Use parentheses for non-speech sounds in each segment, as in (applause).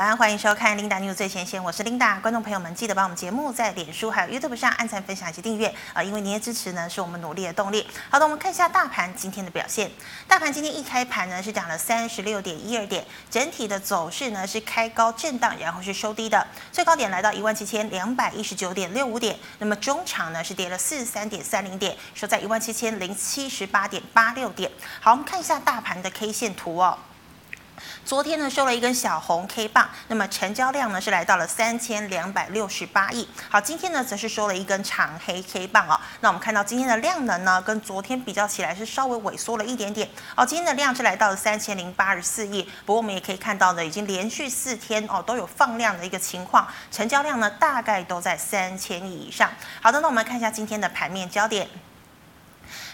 安，欢迎收看 Linda News 最前线，我是 Linda。观众朋友们，记得帮我们节目在脸书还有 YouTube 上按赞、分享以及订阅啊，因为您的支持呢是我们努力的动力。好的，我们看一下大盘今天的表现。大盘今天一开盘呢是涨了三十六点一二点，整体的走势呢是开高震荡，然后是收低的，最高点来到一万七千两百一十九点六五点。那么中场呢是跌了四十三点三零点，收在一万七千零七十八点八六点。好，我们看一下大盘的 K 线图哦。昨天呢收了一根小红 K 棒，那么成交量呢是来到了三千两百六十八亿。好，今天呢则是收了一根长黑 K 棒哦。那我们看到今天的量能呢，跟昨天比较起来是稍微萎缩了一点点。哦，今天的量是来到了三千零八十四亿。不过我们也可以看到呢，已经连续四天哦都有放量的一个情况，成交量呢大概都在三千亿以上。好的，那我们看一下今天的盘面焦点。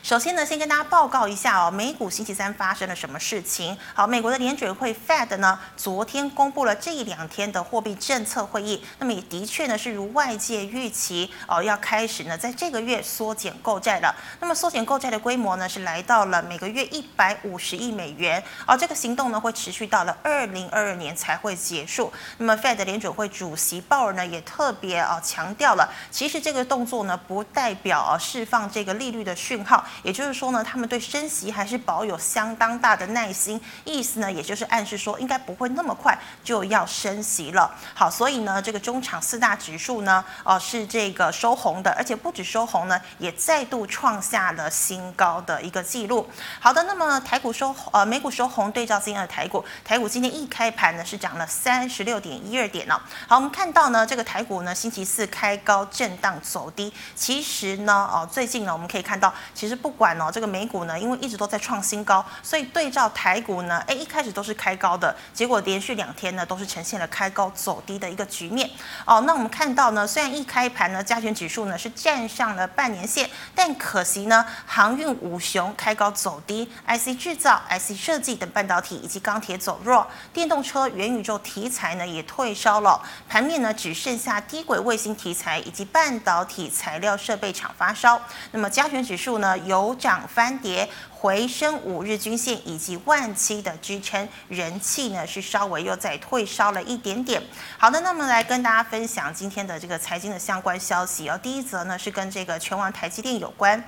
首先呢，先跟大家报告一下哦，美股星期三发生了什么事情？好，美国的联准会 Fed 呢，昨天公布了这一两天的货币政策会议，那么也的确呢是如外界预期哦，要开始呢在这个月缩减购债了。那么缩减购债的规模呢是来到了每个月一百五十亿美元，而这个行动呢会持续到了二零二二年才会结束。那么 Fed 联准会主席鲍尔呢也特别啊强调了，其实这个动作呢不代表啊释放这个利率的讯号。也就是说呢，他们对升息还是保有相当大的耐心，意思呢，也就是暗示说，应该不会那么快就要升息了。好，所以呢，这个中场四大指数呢，哦、是这个收红的，而且不止收红呢，也再度创下了新高的一个记录。好的，那么台股收呃美股收红，对照今天的台股，台股今天一开盘呢是涨了三十六点一二点呢、好，我们看到呢，这个台股呢星期四开高震荡走低，其实呢，哦，最近呢我们可以看到，其实。不管哦，这个美股呢，因为一直都在创新高，所以对照台股呢，哎，一开始都是开高的，结果连续两天呢都是呈现了开高走低的一个局面哦。那我们看到呢，虽然一开盘呢，加权指数呢是站上了半年线，但可惜呢，航运五雄开高走低，IC 制造、IC 设计等半导体以及钢铁走弱，电动车、元宇宙题材呢也退烧了，盘面呢只剩下低轨卫星题材以及半导体材料设备厂发烧。那么加权指数呢有。涨翻跌，回升五日均线以及万七的支撑，人气呢是稍微又再退烧了一点点。好的，那么来跟大家分享今天的这个财经的相关消息哦。第一则呢是跟这个权王台积电有关。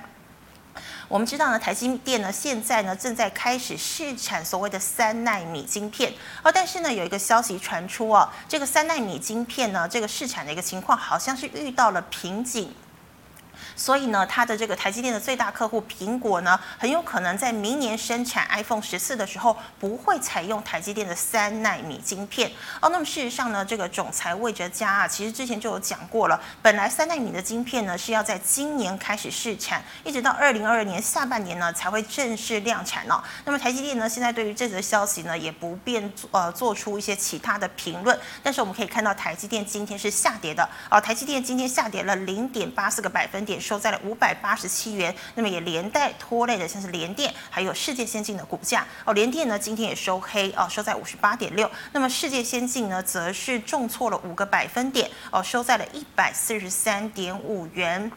我们知道呢，台积电呢现在呢正在开始试产所谓的三奈米晶片哦，但是呢有一个消息传出哦，这个三奈米晶片呢这个试产的一个情况好像是遇到了瓶颈。所以呢，它的这个台积电的最大客户苹果呢，很有可能在明年生产 iPhone 十四的时候，不会采用台积电的三纳米晶片哦。那么事实上呢，这个总裁魏哲嘉啊，其实之前就有讲过了，本来三纳米的晶片呢是要在今年开始试产，一直到二零二二年下半年呢才会正式量产哦。那么台积电呢，现在对于这则消息呢，也不便呃做出一些其他的评论。但是我们可以看到，台积电今天是下跌的哦，台积电今天下跌了零点八四个百分点。收在了五百八十七元，那么也连带拖累的像是联电，还有世界先进的股价哦。联电呢今天也收黑哦，收在五十八点六。那么世界先进呢则是重挫了五个百分点哦，收在了一百四十三点五元。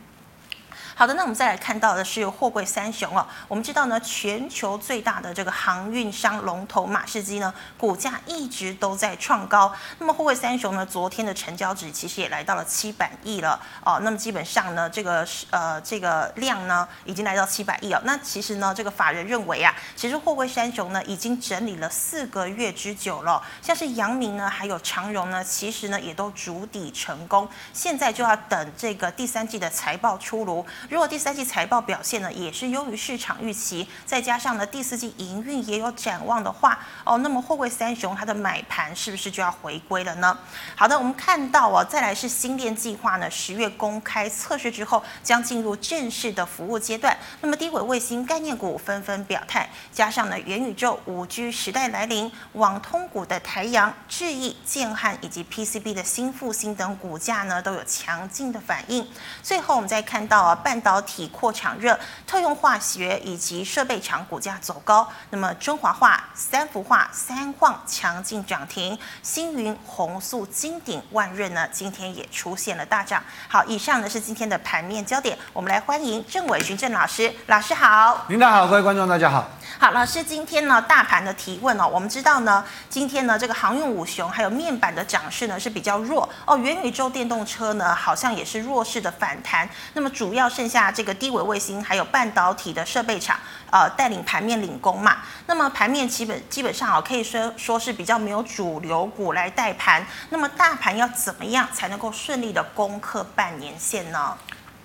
好的，那我们再来看到的是货柜三雄哦。我们知道呢，全球最大的这个航运商龙头马士基呢，股价一直都在创高。那么货柜三雄呢，昨天的成交值其实也来到了七百亿了哦。那么基本上呢，这个呃这个量呢，已经来到七百亿哦。那其实呢，这个法人认为啊，其实货柜三雄呢，已经整理了四个月之久了。像是阳明呢，还有长荣呢，其实呢也都筑底成功，现在就要等这个第三季的财报出炉。如果第三季财报表现呢，也是优于市场预期，再加上呢第四季营运也有展望的话，哦，那么货柜三雄它的买盘是不是就要回归了呢？好的，我们看到哦，再来是星链计划呢，十月公开测试之后，将进入正式的服务阶段。那么低轨卫星概念股纷纷表态，加上呢元宇宙五 G 时代来临，网通股的台阳、智易、建汉以及 PCB 的新复兴等股价呢，都有强劲的反应。最后我们再看到啊，半导体扩厂热、特用化学以及设备厂股价走高。那么中华化、三幅化、三矿强劲涨停，星云、弘塑、金鼎、万润呢，今天也出现了大涨。好，以上呢是今天的盘面焦点，我们来欢迎郑伟群郑老师，老师好。领导好，各位观众大家好。好，老师，今天呢，大盘的提问哦，我们知道呢，今天呢，这个航运五雄还有面板的涨势呢是比较弱哦，元宇宙电动车呢好像也是弱势的反弹，那么主要剩下这个低轨卫星还有半导体的设备厂，呃，带领盘面领工嘛，那么盘面基本基本上哦，可以说说是比较没有主流股来带盘，那么大盘要怎么样才能够顺利的攻克半年线呢？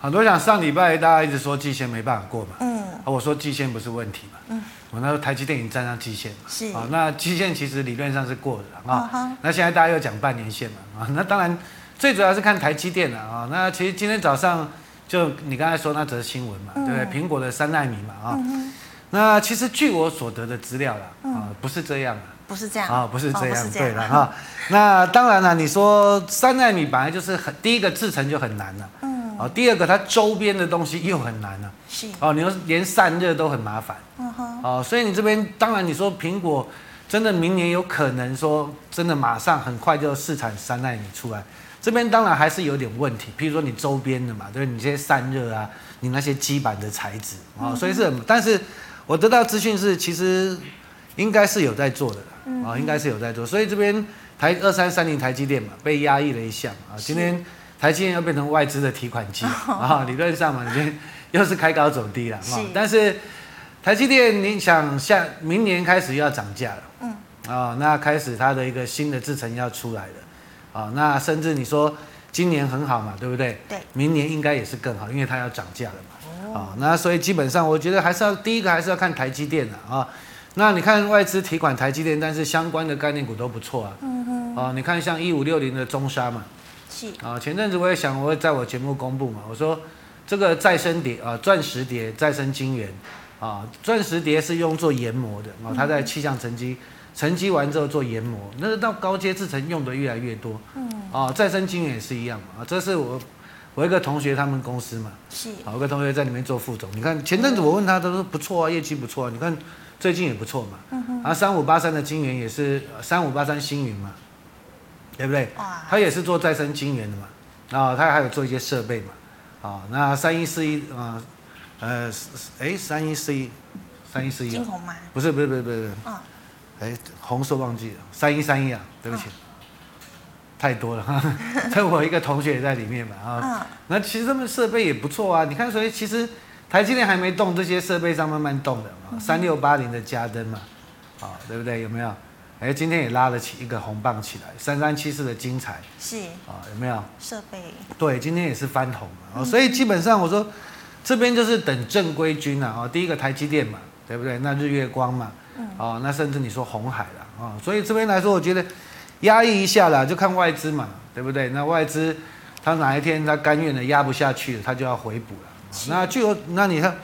很多想上礼拜大家一直说季线没办法过嘛，嗯，我说季线不是问题嘛，嗯。我那时候台积电已经站上季线，是啊，那季线其实理论上是过的啊。Uh. 那现在大家又讲半年线嘛啊，那当然最主要是看台积电了啊。那其实今天早上就你刚才说那则新闻嘛，嗯、对不对？苹果的三奈米嘛啊。那其实据我所得的资料啦啊，嗯、不是这样的，不是这样。啊，不是这样，哦、这样。对了哈。那当然了，你说三奈米本来就是很第一个制程就很难了。嗯。哦，第二个它周边的东西又很难了，是。哦，你说连散热都很麻烦，嗯哼，哦，所以你这边当然你说苹果真的明年有可能说真的马上很快就试产三奈米出来，这边当然还是有点问题，譬如说你周边的嘛，对，你这些散热啊，你那些基板的材质啊，所以是，但是我得到资讯是其实应该是有在做的，啊，应该是有在做，所以这边台二三三零台积电嘛被压抑了一下啊，今天。台积电又变成外资的提款机啊，(laughs) 理论上嘛，已经又是开高走低了。是。但是台积电，你想下明年开始要涨价了，嗯，啊，那开始它的一个新的制程要出来了，啊，那甚至你说今年很好嘛，对不对？对。明年应该也是更好，因为它要涨价了嘛。啊，那所以基本上我觉得还是要第一个还是要看台积电的啊。那你看外资提款台积电，但是相关的概念股都不错啊。嗯哼。啊，你看像一五六零的中沙嘛。是啊，前阵子我也想，我会在我节目公布嘛。我说这个再生碟啊，钻石碟再生晶圆啊，钻石碟是用做研磨的啊，它在气象沉积沉积完之后做研磨，那个到高阶制程用的越来越多。嗯。啊，再生晶圆也是一样嘛。啊，这是我我一个同学他们公司嘛。是。我，一个同学在里面做副总。你看前阵子我问他，他说不错啊，业绩不错啊。你看最近也不错嘛。嗯哼。啊，三五八三的晶圆也是三五八三星云嘛。对不对？他也是做再生晶圆的嘛，然后他还有做一些设备嘛，啊，那三一四一啊，呃，哎，三一四一，三一四一，金红吗？不是不是不是不是，嗯，哎，红色忘记了，三一三一啊，对不起，太多了哈，(laughs) 这我一个同学也在里面嘛，啊，那其实他们设备也不错啊，你看，所以其实台积电还没动，这些设备上慢慢动的嘛，三六八零的加登嘛，啊，对不对？有没有？哎，今天也拉了起一个红棒起来，三三七四的精彩是啊，有没有设备？对，今天也是翻红嘛，哦，所以基本上我说这边就是等正规军了啊。第一个台积电嘛，对不对？那日月光嘛，哦，那甚至你说红海了啊，所以这边来说，我觉得压抑一下啦，就看外资嘛，对不对？那外资他哪一天他甘愿的压不下去了，他就要回补了。那就那你看，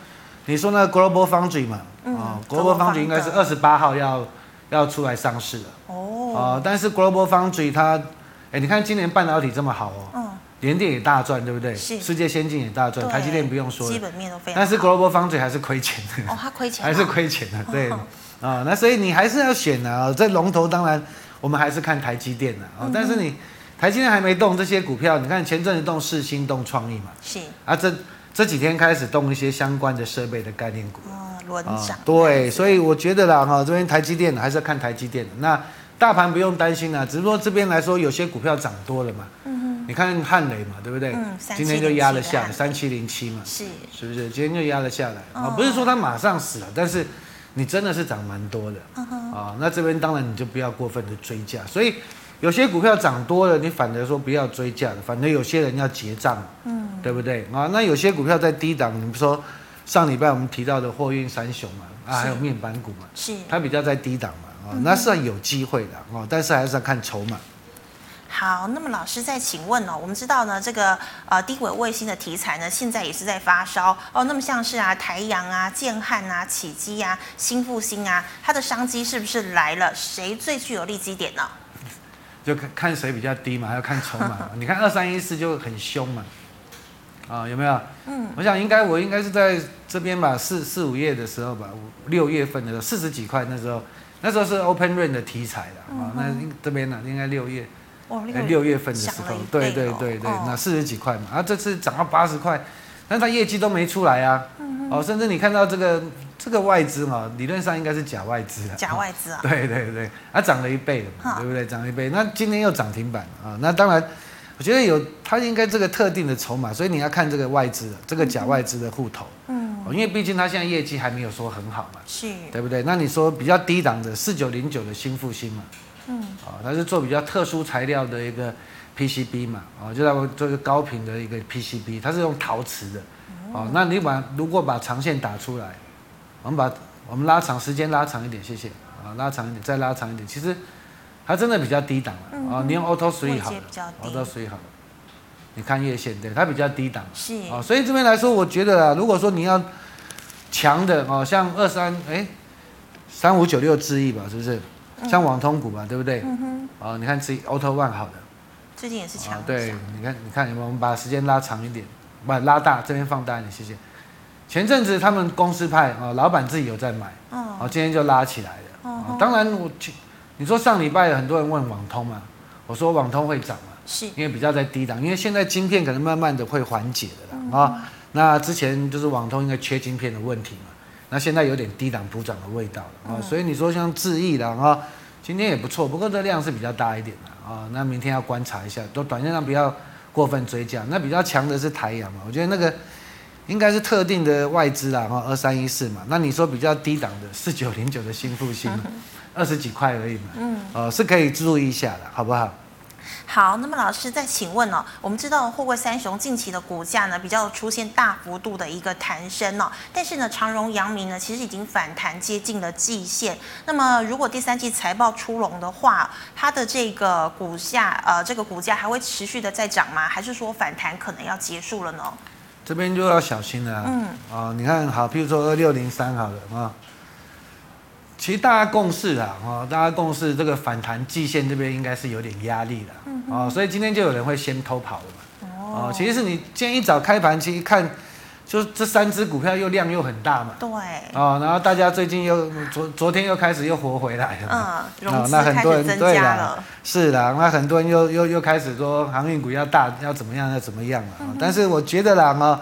你说那个 Global Foundry 嘛，啊，Global Foundry 应该是二十八号要。要出来上市了哦，啊，但是 Global Foundry 它，哎，你看今年半导体这么好哦，嗯，联电也大赚，对不对？是，世界先进也大赚，台积电不用说了，基本面都非常好，但是 Global Foundry 还是亏钱的，哦，它亏钱，(laughs) 还是亏钱的，对，啊，那所以你还是要选啊，这龙头当然我们还是看台积电的啊，但是你台积电还没动这些股票，你看前阵子动世芯动创意嘛，是，啊，这这几天开始动一些相关的设备的概念股。哦轮涨、哦，对，所以我觉得啦，哈，这边台积电还是要看台积电的。那大盘不用担心啦，只是说这边来说，有些股票涨多了嘛。嗯哼。你看汉雷嘛，对不对？嗯。今天就压了下来，三七零七嘛。是。是不是？今天就压了下来啊？哦、不是说它马上死了，但是你真的是涨蛮多的。啊、哦，那这边当然你就不要过分的追价。所以有些股票涨多了，你反而说不要追价了，反正有些人要结账。嗯。对不对？啊，那有些股票在低档，你比如说。上礼拜我们提到的货运三雄嘛，啊，还有面板股嘛，是它比较在低档嘛，啊、哦，那是有机会的哦，但是还是要看筹码。好，那么老师再请问哦，我们知道呢，这个呃低轨卫星的题材呢，现在也是在发烧哦。那么像是啊台阳啊、建汉啊、启基啊、新复兴啊，它的商机是不是来了？谁最具有利基点呢？就看看谁比较低嘛，还要看筹码。你看二三一四就很凶嘛。啊，有没有？嗯，我想应该我应该是在这边吧，四四五月的时候吧，六月份的时候四十几块那时候，那时候是 Open Rain 的题材的啊，那这边呢应该六月，六月份的时候，对对对对，那四十几块嘛，啊这次涨到八十块，但是它业绩都没出来啊，哦，甚至你看到这个这个外资嘛，理论上应该是假外资啊，假外资啊，(laughs) 对对对，它涨了一倍了嘛，对不对？涨了一倍，那今天又涨停板啊，那当然。我觉得有，它应该这个特定的筹码，所以你要看这个外资的这个假外资的户头，嗯，因为毕竟它现在业绩还没有说很好嘛，是，对不对？那你说比较低档的四九零九的新复兴嘛，嗯，啊，它是做比较特殊材料的一个 PCB 嘛，啊，就在做一个高频的一个 PCB，它是用陶瓷的，哦，那你把如果把长线打出来，我们把我们拉长时间拉长一点，谢谢，啊，拉长一点，再拉长一点，其实。它真的比较低档了啊！你用 Auto Three 好，Auto Three 好，你看月线对，它比较低档，是啊、哦，所以这边来说，我觉得啊，如果说你要强的哦，像二三哎三五九六智易吧，是不是？嗯、像网通股吧，对不对？嗯哼。哦，你看智易 Auto One 好的，最近也是强、哦。对，你看，你看，我们把时间拉长一点，把拉大，这边放大一点，谢谢。前阵子他们公司派啊、哦，老板自己有在买，哦，今天就拉起来了。哦，哦当然我去。你说上礼拜有很多人问网通嘛？我说网通会涨嘛，是因为比较在低档，因为现在晶片可能慢慢的会缓解的啦啊、嗯哦。那之前就是网通应该缺晶片的问题嘛，那现在有点低档补涨的味道了啊、哦。所以你说像智易啦啊，今天也不错，不过这量是比较大一点的啊、哦。那明天要观察一下，都短线上不要过分追加。那比较强的是台阳嘛，我觉得那个应该是特定的外资啦哈，二三一四嘛。那你说比较低档的四九零九的新复兴。(laughs) 二十几块而已嘛，嗯，哦，是可以注意一下的，好不好？好，那么老师再请问哦，我们知道货柜三雄近期的股价呢比较出现大幅度的一个弹升哦，但是呢长荣、阳明呢其实已经反弹接近了季线。那么如果第三季财报出笼的话，它的这个股价呃这个股价还会持续的在涨吗？还是说反弹可能要结束了呢？这边就要小心了，嗯，啊、呃，你看好，譬如说二六零三好了啊。其实大家共识啦，哦，大家共识这个反弹季线这边应该是有点压力的，嗯，哦，所以今天就有人会先偷跑了嘛，哦，其实是你今天一早开盘，其实看，就这三只股票又量又很大嘛，对，哦，然后大家最近又昨昨天又开始又活回来了，嗯，融资开始增加了，是的，那很多人又又又开始说航运股要大要怎么样要怎么样了，嗯，但是我觉得啦，哈。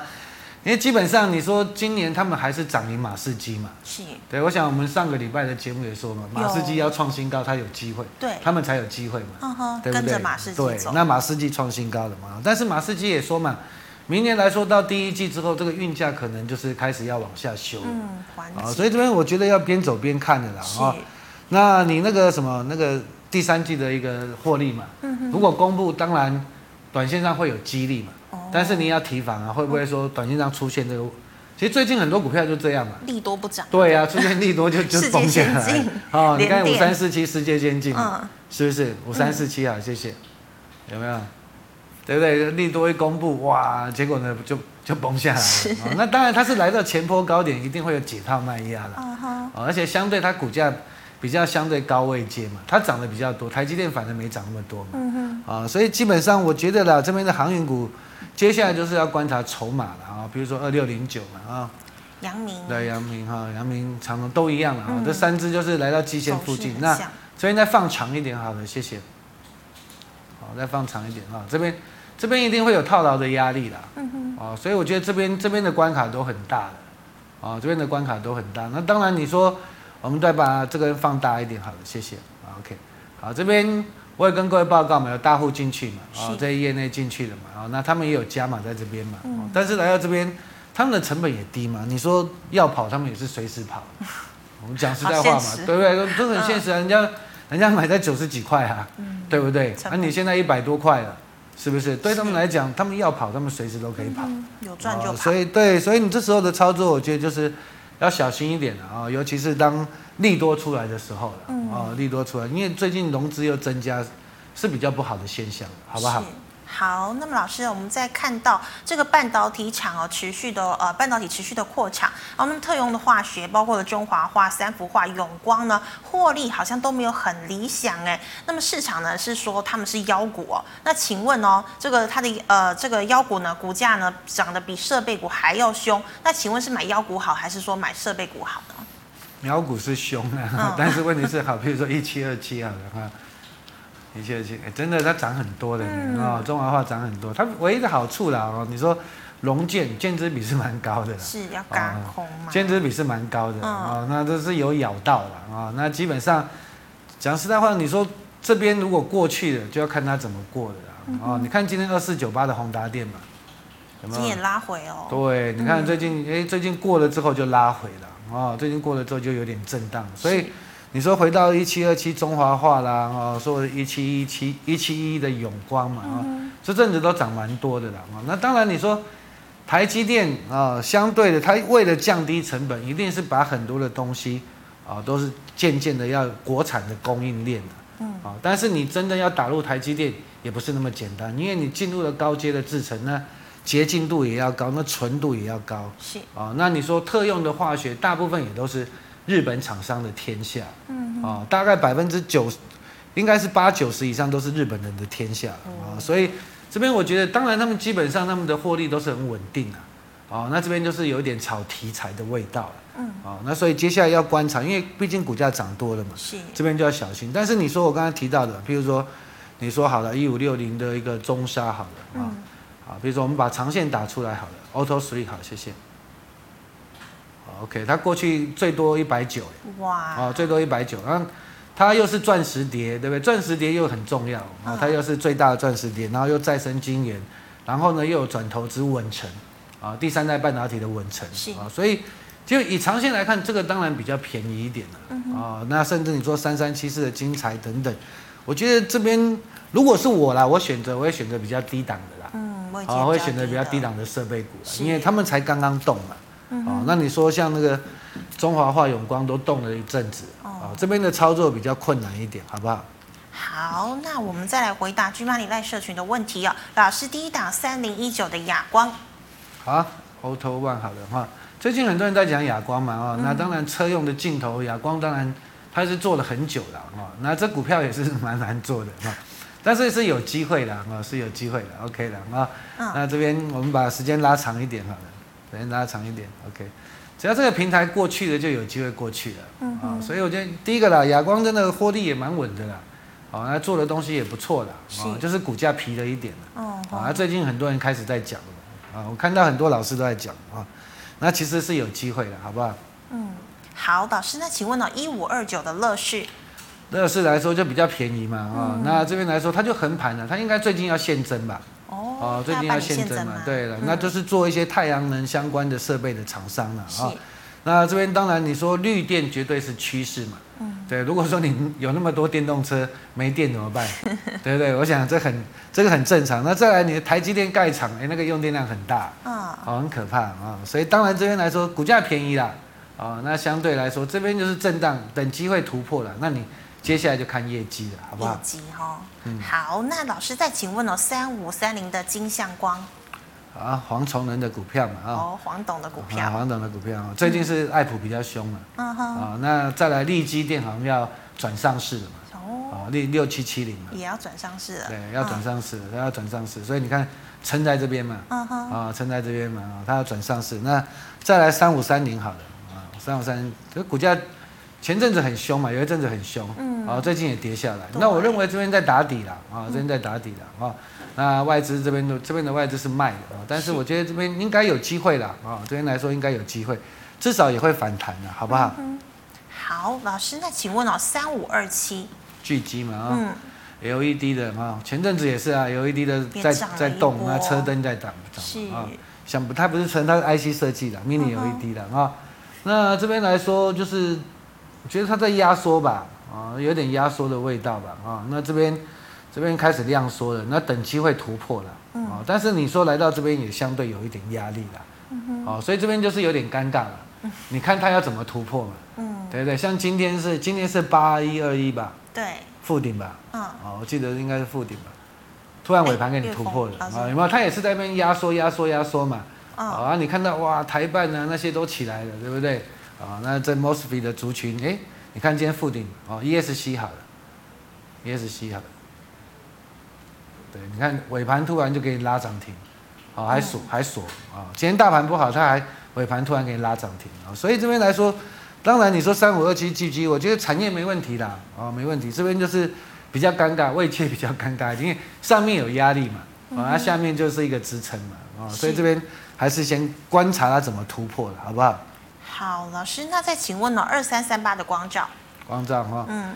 因为基本上你说今年他们还是涨赢马士基嘛，是，对，我想我们上个礼拜的节目也说嘛，马士基要创新高，它有机会，对，他们才有机会嘛，嗯哼，对不对？跟着马士基对，那马士基创新高了嘛，但是马士基也说嘛，明年来说到第一季之后，这个运价可能就是开始要往下修，嗯，啊，所以这边我觉得要边走边看的啦，啊，那你那个什么那个第三季的一个获利嘛，嗯哼，如果公布，当然短线上会有激励嘛。但是你要提防啊，会不会说短线上出现这个？其实最近很多股票就这样嘛，利多不涨。对啊，出现利多就 (laughs) 就崩下来。哦，你看五三四七世界先进，嗯，是不是五三四七啊？谢谢，有没有？对不对？利多一公布，哇，结果呢就就崩下来了。哦，那当然它是来到前坡高点，一定会有解套卖压了。嗯哼。而且相对它股价比较相对高位阶嘛，它涨得比较多，台积电反正没涨那么多嘛。嗯哼。啊，所以基本上我觉得啦，这边的航运股。接下来就是要观察筹码了啊，比如说二六零九嘛啊，阳明对阳明哈，阳明长隆都一样了啊，嗯、这三只就是来到基线附近，那这边再放长一点好了，谢谢。好，再放长一点啊，这边这边一定会有套牢的压力啦，嗯哼，啊，所以我觉得这边这边的关卡都很大的，啊，这边的关卡都很大。那当然你说我们再把这个放大一点好了，谢谢。OK，好，这边。我也跟各位报告嘛，有大户进去嘛，哦，在业内进去的嘛，哦，那他们也有加码在这边嘛，嗯，但是来到这边，他们的成本也低嘛，你说要跑，他们也是随时跑。(laughs) 我们讲实在话嘛，对不对？都很现实啊，人家人家买在九十几块啊，嗯，对不对？那你现在一百多块了，是不是？对他们来讲，他们要跑，他们随时都可以跑，有赚就跑。所以对，所以你这时候的操作，我觉得就是要小心一点啊，尤其是当。利多出来的时候了，嗯、哦，利多出来，因为最近融资又增加，是比较不好的现象，好不好？好，那么老师，我们在看到这个半导体厂哦，持续的呃，半导体持续的扩产，然后那么特用的化学，包括了中华化、三幅化、永光呢，获利好像都没有很理想哎。那么市场呢是说他们是妖股哦，那请问哦，这个它的呃这个妖股呢，股价呢涨得比设备股还要凶，那请问是买妖股好，还是说买设备股好呢？(laughs) 妖股是凶啊，嗯、但是问题是好，比如说一七二七好了哈。一七二七，真的它涨很多的，嗯、哦，中华化涨很多。它唯一的好处啦，哦，你说龙建建资比是蛮高的，是要轧空嘛？建资比是蛮高的，嗯、哦，那都是有咬到了啊、哦。那基本上讲实在话，你说这边如果过去的，就要看它怎么过的啦。嗯、哼哦，你看今天二四九八的宏达店嘛，有没有？今天也拉回哦。对，你看最近，哎、嗯，最近过了之后就拉回了，哦，最近过了之后就有点震荡，所以。你说回到一七二七中华化啦，哦，说一七一七一七一的永光嘛，啊、嗯哼，这阵子都涨蛮多的啦，啊，那当然你说台积电啊，相对的，它为了降低成本，一定是把很多的东西啊，都是渐渐的要国产的供应链的，嗯，啊，但是你真的要打入台积电，也不是那么简单，因为你进入了高阶的制程，那洁净度也要高，那纯度也要高，是。啊，那你说特用的化学，大部分也都是。日本厂商的天下，嗯哼，啊，大概百分之九十，应该是八九十以上都是日本人的天下。啊，所以这边我觉得，当然他们基本上他们的获利都是很稳定的，啊，那这边就是有一点炒题材的味道了，嗯，啊，那所以接下来要观察，因为毕竟股价涨多了嘛，是，这边就要小心。但是你说我刚才提到的，譬如说你说好了，一五六零的一个中沙好了，啊，啊，比如说我们把长线打出来好了，Auto Three 好，谢谢。OK，它过去最多一百九，哇，哦，最多一百九，然后它又是钻石碟，对不对？钻石碟又很重要，啊，它又是最大的钻石碟，然后又再生晶圆，然后呢又有转投资稳成，啊，第三代半导体的稳成，是啊，所以就以长线来看，这个当然比较便宜一点了，啊，那甚至你说三三七四的精材等等，我觉得这边如果是我啦，我选择我会选择比较低档的啦，嗯，我啊会选择比较低档的设备股，因为他们才刚刚动嘛。哦，那你说像那个中华化、永光都动了一阵子，哦，这边的操作比较困难一点，好不好？好，那我们再来回答 GMoney LINE 社群的问题哦。老师，第一档三零一九的亚光，好，Auto One 好的哈。最近很多人在讲亚光嘛，啊，那当然车用的镜头亚光当然它是做了很久了啊，那这股票也是蛮难做的哈，但是是有机会的啊，是有机会的，OK 的啊。那这边我们把时间拉长一点好了。时间拉长一点，OK，只要这个平台过去了，就有机会过去了，嗯，啊，所以我觉得第一个啦，亚光真的获利也蛮稳的啦，啊，那做的东西也不错啦，啊，就是股价皮了一点了，哦，啊，最近很多人开始在讲了，啊，我看到很多老师都在讲啊，那其实是有机会的，好不好？嗯，好，老师，那请问呢，一五二九的乐视，乐视来说就比较便宜嘛，啊，那这边来说它就横盘了，它应该最近要现增吧？哦，最近要现增嘛？对了，那就是做一些太阳能相关的设备的厂商了啊。那这边当然你说绿电绝对是趋势嘛。嗯。对，如果说你有那么多电动车没电怎么办？(laughs) 对不对？我想这很这个很正常。那再来你的台积电盖厂，哎，那个用电量很大，啊，很可怕啊。所以当然这边来说股价便宜啦，啊，那相对来说这边就是震荡，等机会突破了，那你。接下来就看业绩了，好不好？业绩哈，嗯，好，那老师再请问哦，三五三零的金相光，啊，黄崇仁的股票嘛，啊，哦，黄董的股票，黄董的股票，最近是爱普比较凶嘛，嗯哼，啊，那再来利基电好像要转上市了嘛，哦，六六七七零嘛，也要转上市了，对，要转上市，它要转上市，所以你看撑在这边嘛，嗯哼，啊，撑在这边嘛，它要转上市，那再来三五三零好了，啊，三五三零，这股价。前阵子很凶嘛，有一阵子很凶，嗯，啊，最近也跌下来。那我认为这边在打底了，啊，这边在打底了，啊，那外资这边的这边的外资是卖的，啊，但是我觉得这边应该有机会了，啊，这边来说应该有机会，至少也会反弹的，好不好？嗯，好，老师，那请问哦，三五二七，巨基嘛，啊，嗯，LED 的啊，前阵子也是啊，LED 的在在动，那车灯在涨，是啊，想不，它不是纯它是 IC 设计的，Mini LED 的啊，那这边来说就是。我觉得它在压缩吧，啊，有点压缩的味道吧，啊，那这边这边开始量缩了，那等机会突破了，啊，但是你说来到这边也相对有一点压力了，嗯哼，所以这边就是有点尴尬了，你看它要怎么突破嘛，嗯，对不对？像今天是今天是八一二一吧，对，负顶吧，嗯，我记得应该是负顶吧，突然尾盘给你突破了啊，有没有？它也是在那边压缩、压缩、压缩嘛。啊，你看到哇，台办啊那些都起来了，对不对？啊、哦，那这 Mosfet 的族群，哎，你看今天附顶哦，ESC 好了，ESC 好了。对，你看尾盘突然就给你拉涨停，哦，还锁还锁啊！今天大盘不好，它还尾盘突然给你拉涨停啊！所以这边来说，当然你说三五二七 GG，我觉得产业没问题啦，啊，没问题。这边就是比较尴尬，位阶比较尴尬，因为上面有压力嘛，啊，下面就是一个支撑嘛，啊，所以这边还是先观察它怎么突破的，好不好？好，老师，那再请问呢？二三三八的光照，光照哈，嗯。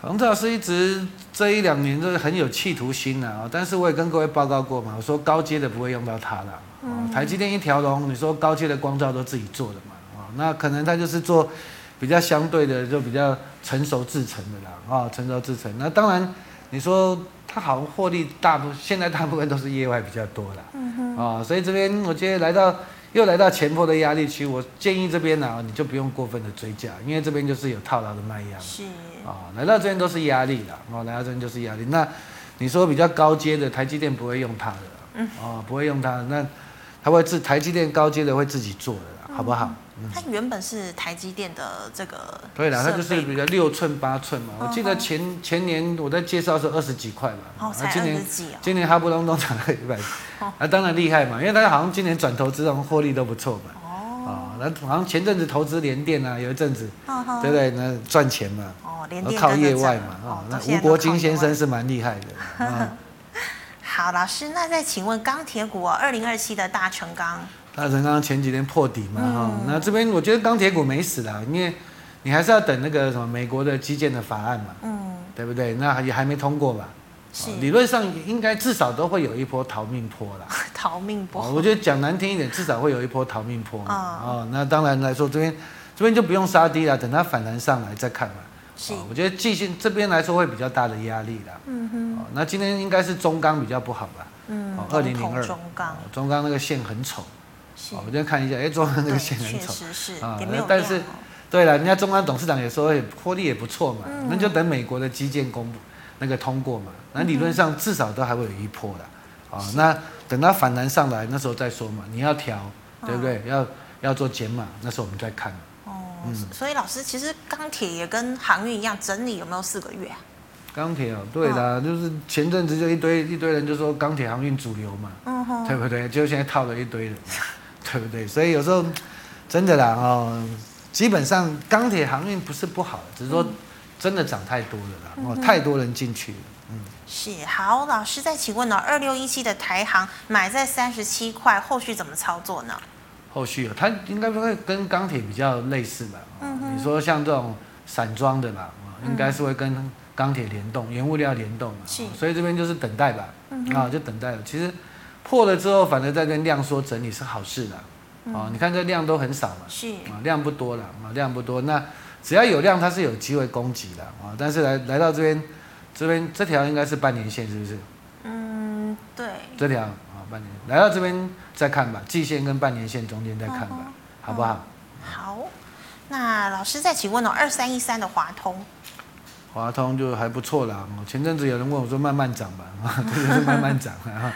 光罩是一直这一两年都是很有企图心的啊，但是我也跟各位报告过嘛，我说高阶的不会用到它了。嗯。台积电一条龙，你说高阶的光照都自己做的嘛？啊，那可能它就是做比较相对的，就比较成熟制成的啦。啊，成熟制成。那当然，你说它好像获利大部，现在大部分都是业外比较多了。嗯哼。啊，所以这边我觉得来到。又来到前坡的压力区，我建议这边呢、啊，你就不用过分的追价，因为这边就是有套牢的卖压。是啊，来到这边都是压力了，哦，来到这边就是压力。那你说比较高阶的台积电不会用它的，嗯，哦，不会用它，那它会自台积电高阶的会自己做的。好不好？它原本是台积电的这个，对了，它就是比较六寸八寸嘛。我记得前前年我在介绍是二十几块嘛，哦，才二十几今年哈不隆咚涨了一百，啊当然厉害嘛，因为大家好像今年转投资，这种获利都不错嘛。哦，那好像前阵子投资联电啊，有一阵子，对不对？那赚钱嘛。哦，联电靠业外嘛。哦，那吴国金先生是蛮厉害的。(laughs) 好，老师，那再请问钢铁股二零二七的大成钢。大成钢前几天破底嘛，哈、嗯，那这边我觉得钢铁股没死啦，因为你还是要等那个什么美国的基建的法案嘛，嗯，对不对？那也还没通过吧？是，理论上应该至少都会有一波逃命波啦。(laughs) 逃命波，我觉得讲难听一点，至少会有一波逃命波嘛。啊、哦，那当然来说，这边这边就不用杀低了，等它反弹上来再看嘛。是，我觉得季线这边来说会比较大的压力啦。嗯哼，哦，那今天应该是中钢比较不好吧？嗯，二零零二中钢，中钢那个线很丑。哦，我就看一下，哎，中钢那个线很丑啊，但是，对了，人家中钢董事长也说，获利也不错嘛，那就等美国的基建公布那个通过嘛，那理论上至少都还会有一波的，啊，那等它反弹上来，那时候再说嘛，你要调，对不对？要要做减码，那时候我们再看。哦，所以老师，其实钢铁也跟航运一样，整理有没有四个月啊？钢铁哦，对的，就是前阵子就一堆一堆人就说钢铁航运主流嘛，嗯对不对？就现在套了一堆人。对不对？所以有时候真的啦哦，基本上钢铁航运不是不好，只是说真的涨太多了啦，哦，太多人进去了。嗯，是好，老师再请问呢？二六一七的台航买在三十七块，后续怎么操作呢？后续它应该会跟钢铁比较类似吧？嗯哼，你说像这种散装的吧，应该是会跟钢铁联动，原物料联动嘛。是，所以这边就是等待吧。啊，就等待了。其实。破了之后，反正在跟量缩整理是好事的，嗯、哦，你看这量都很少嘛，是啊，量不多了啊，量不多，那只要有量，它是有机会攻击的啊，但是来来到这边，这边这条应该是半年线，是不是？嗯，对。这条啊，半年，来到这边再看吧，季线跟半年线中间再看吧，嗯、好不好？好，那老师再请问哦，二三一三的华通。华通就还不错啦。前阵子有人问我说慢慢涨吧，啊，这就是慢慢涨啊。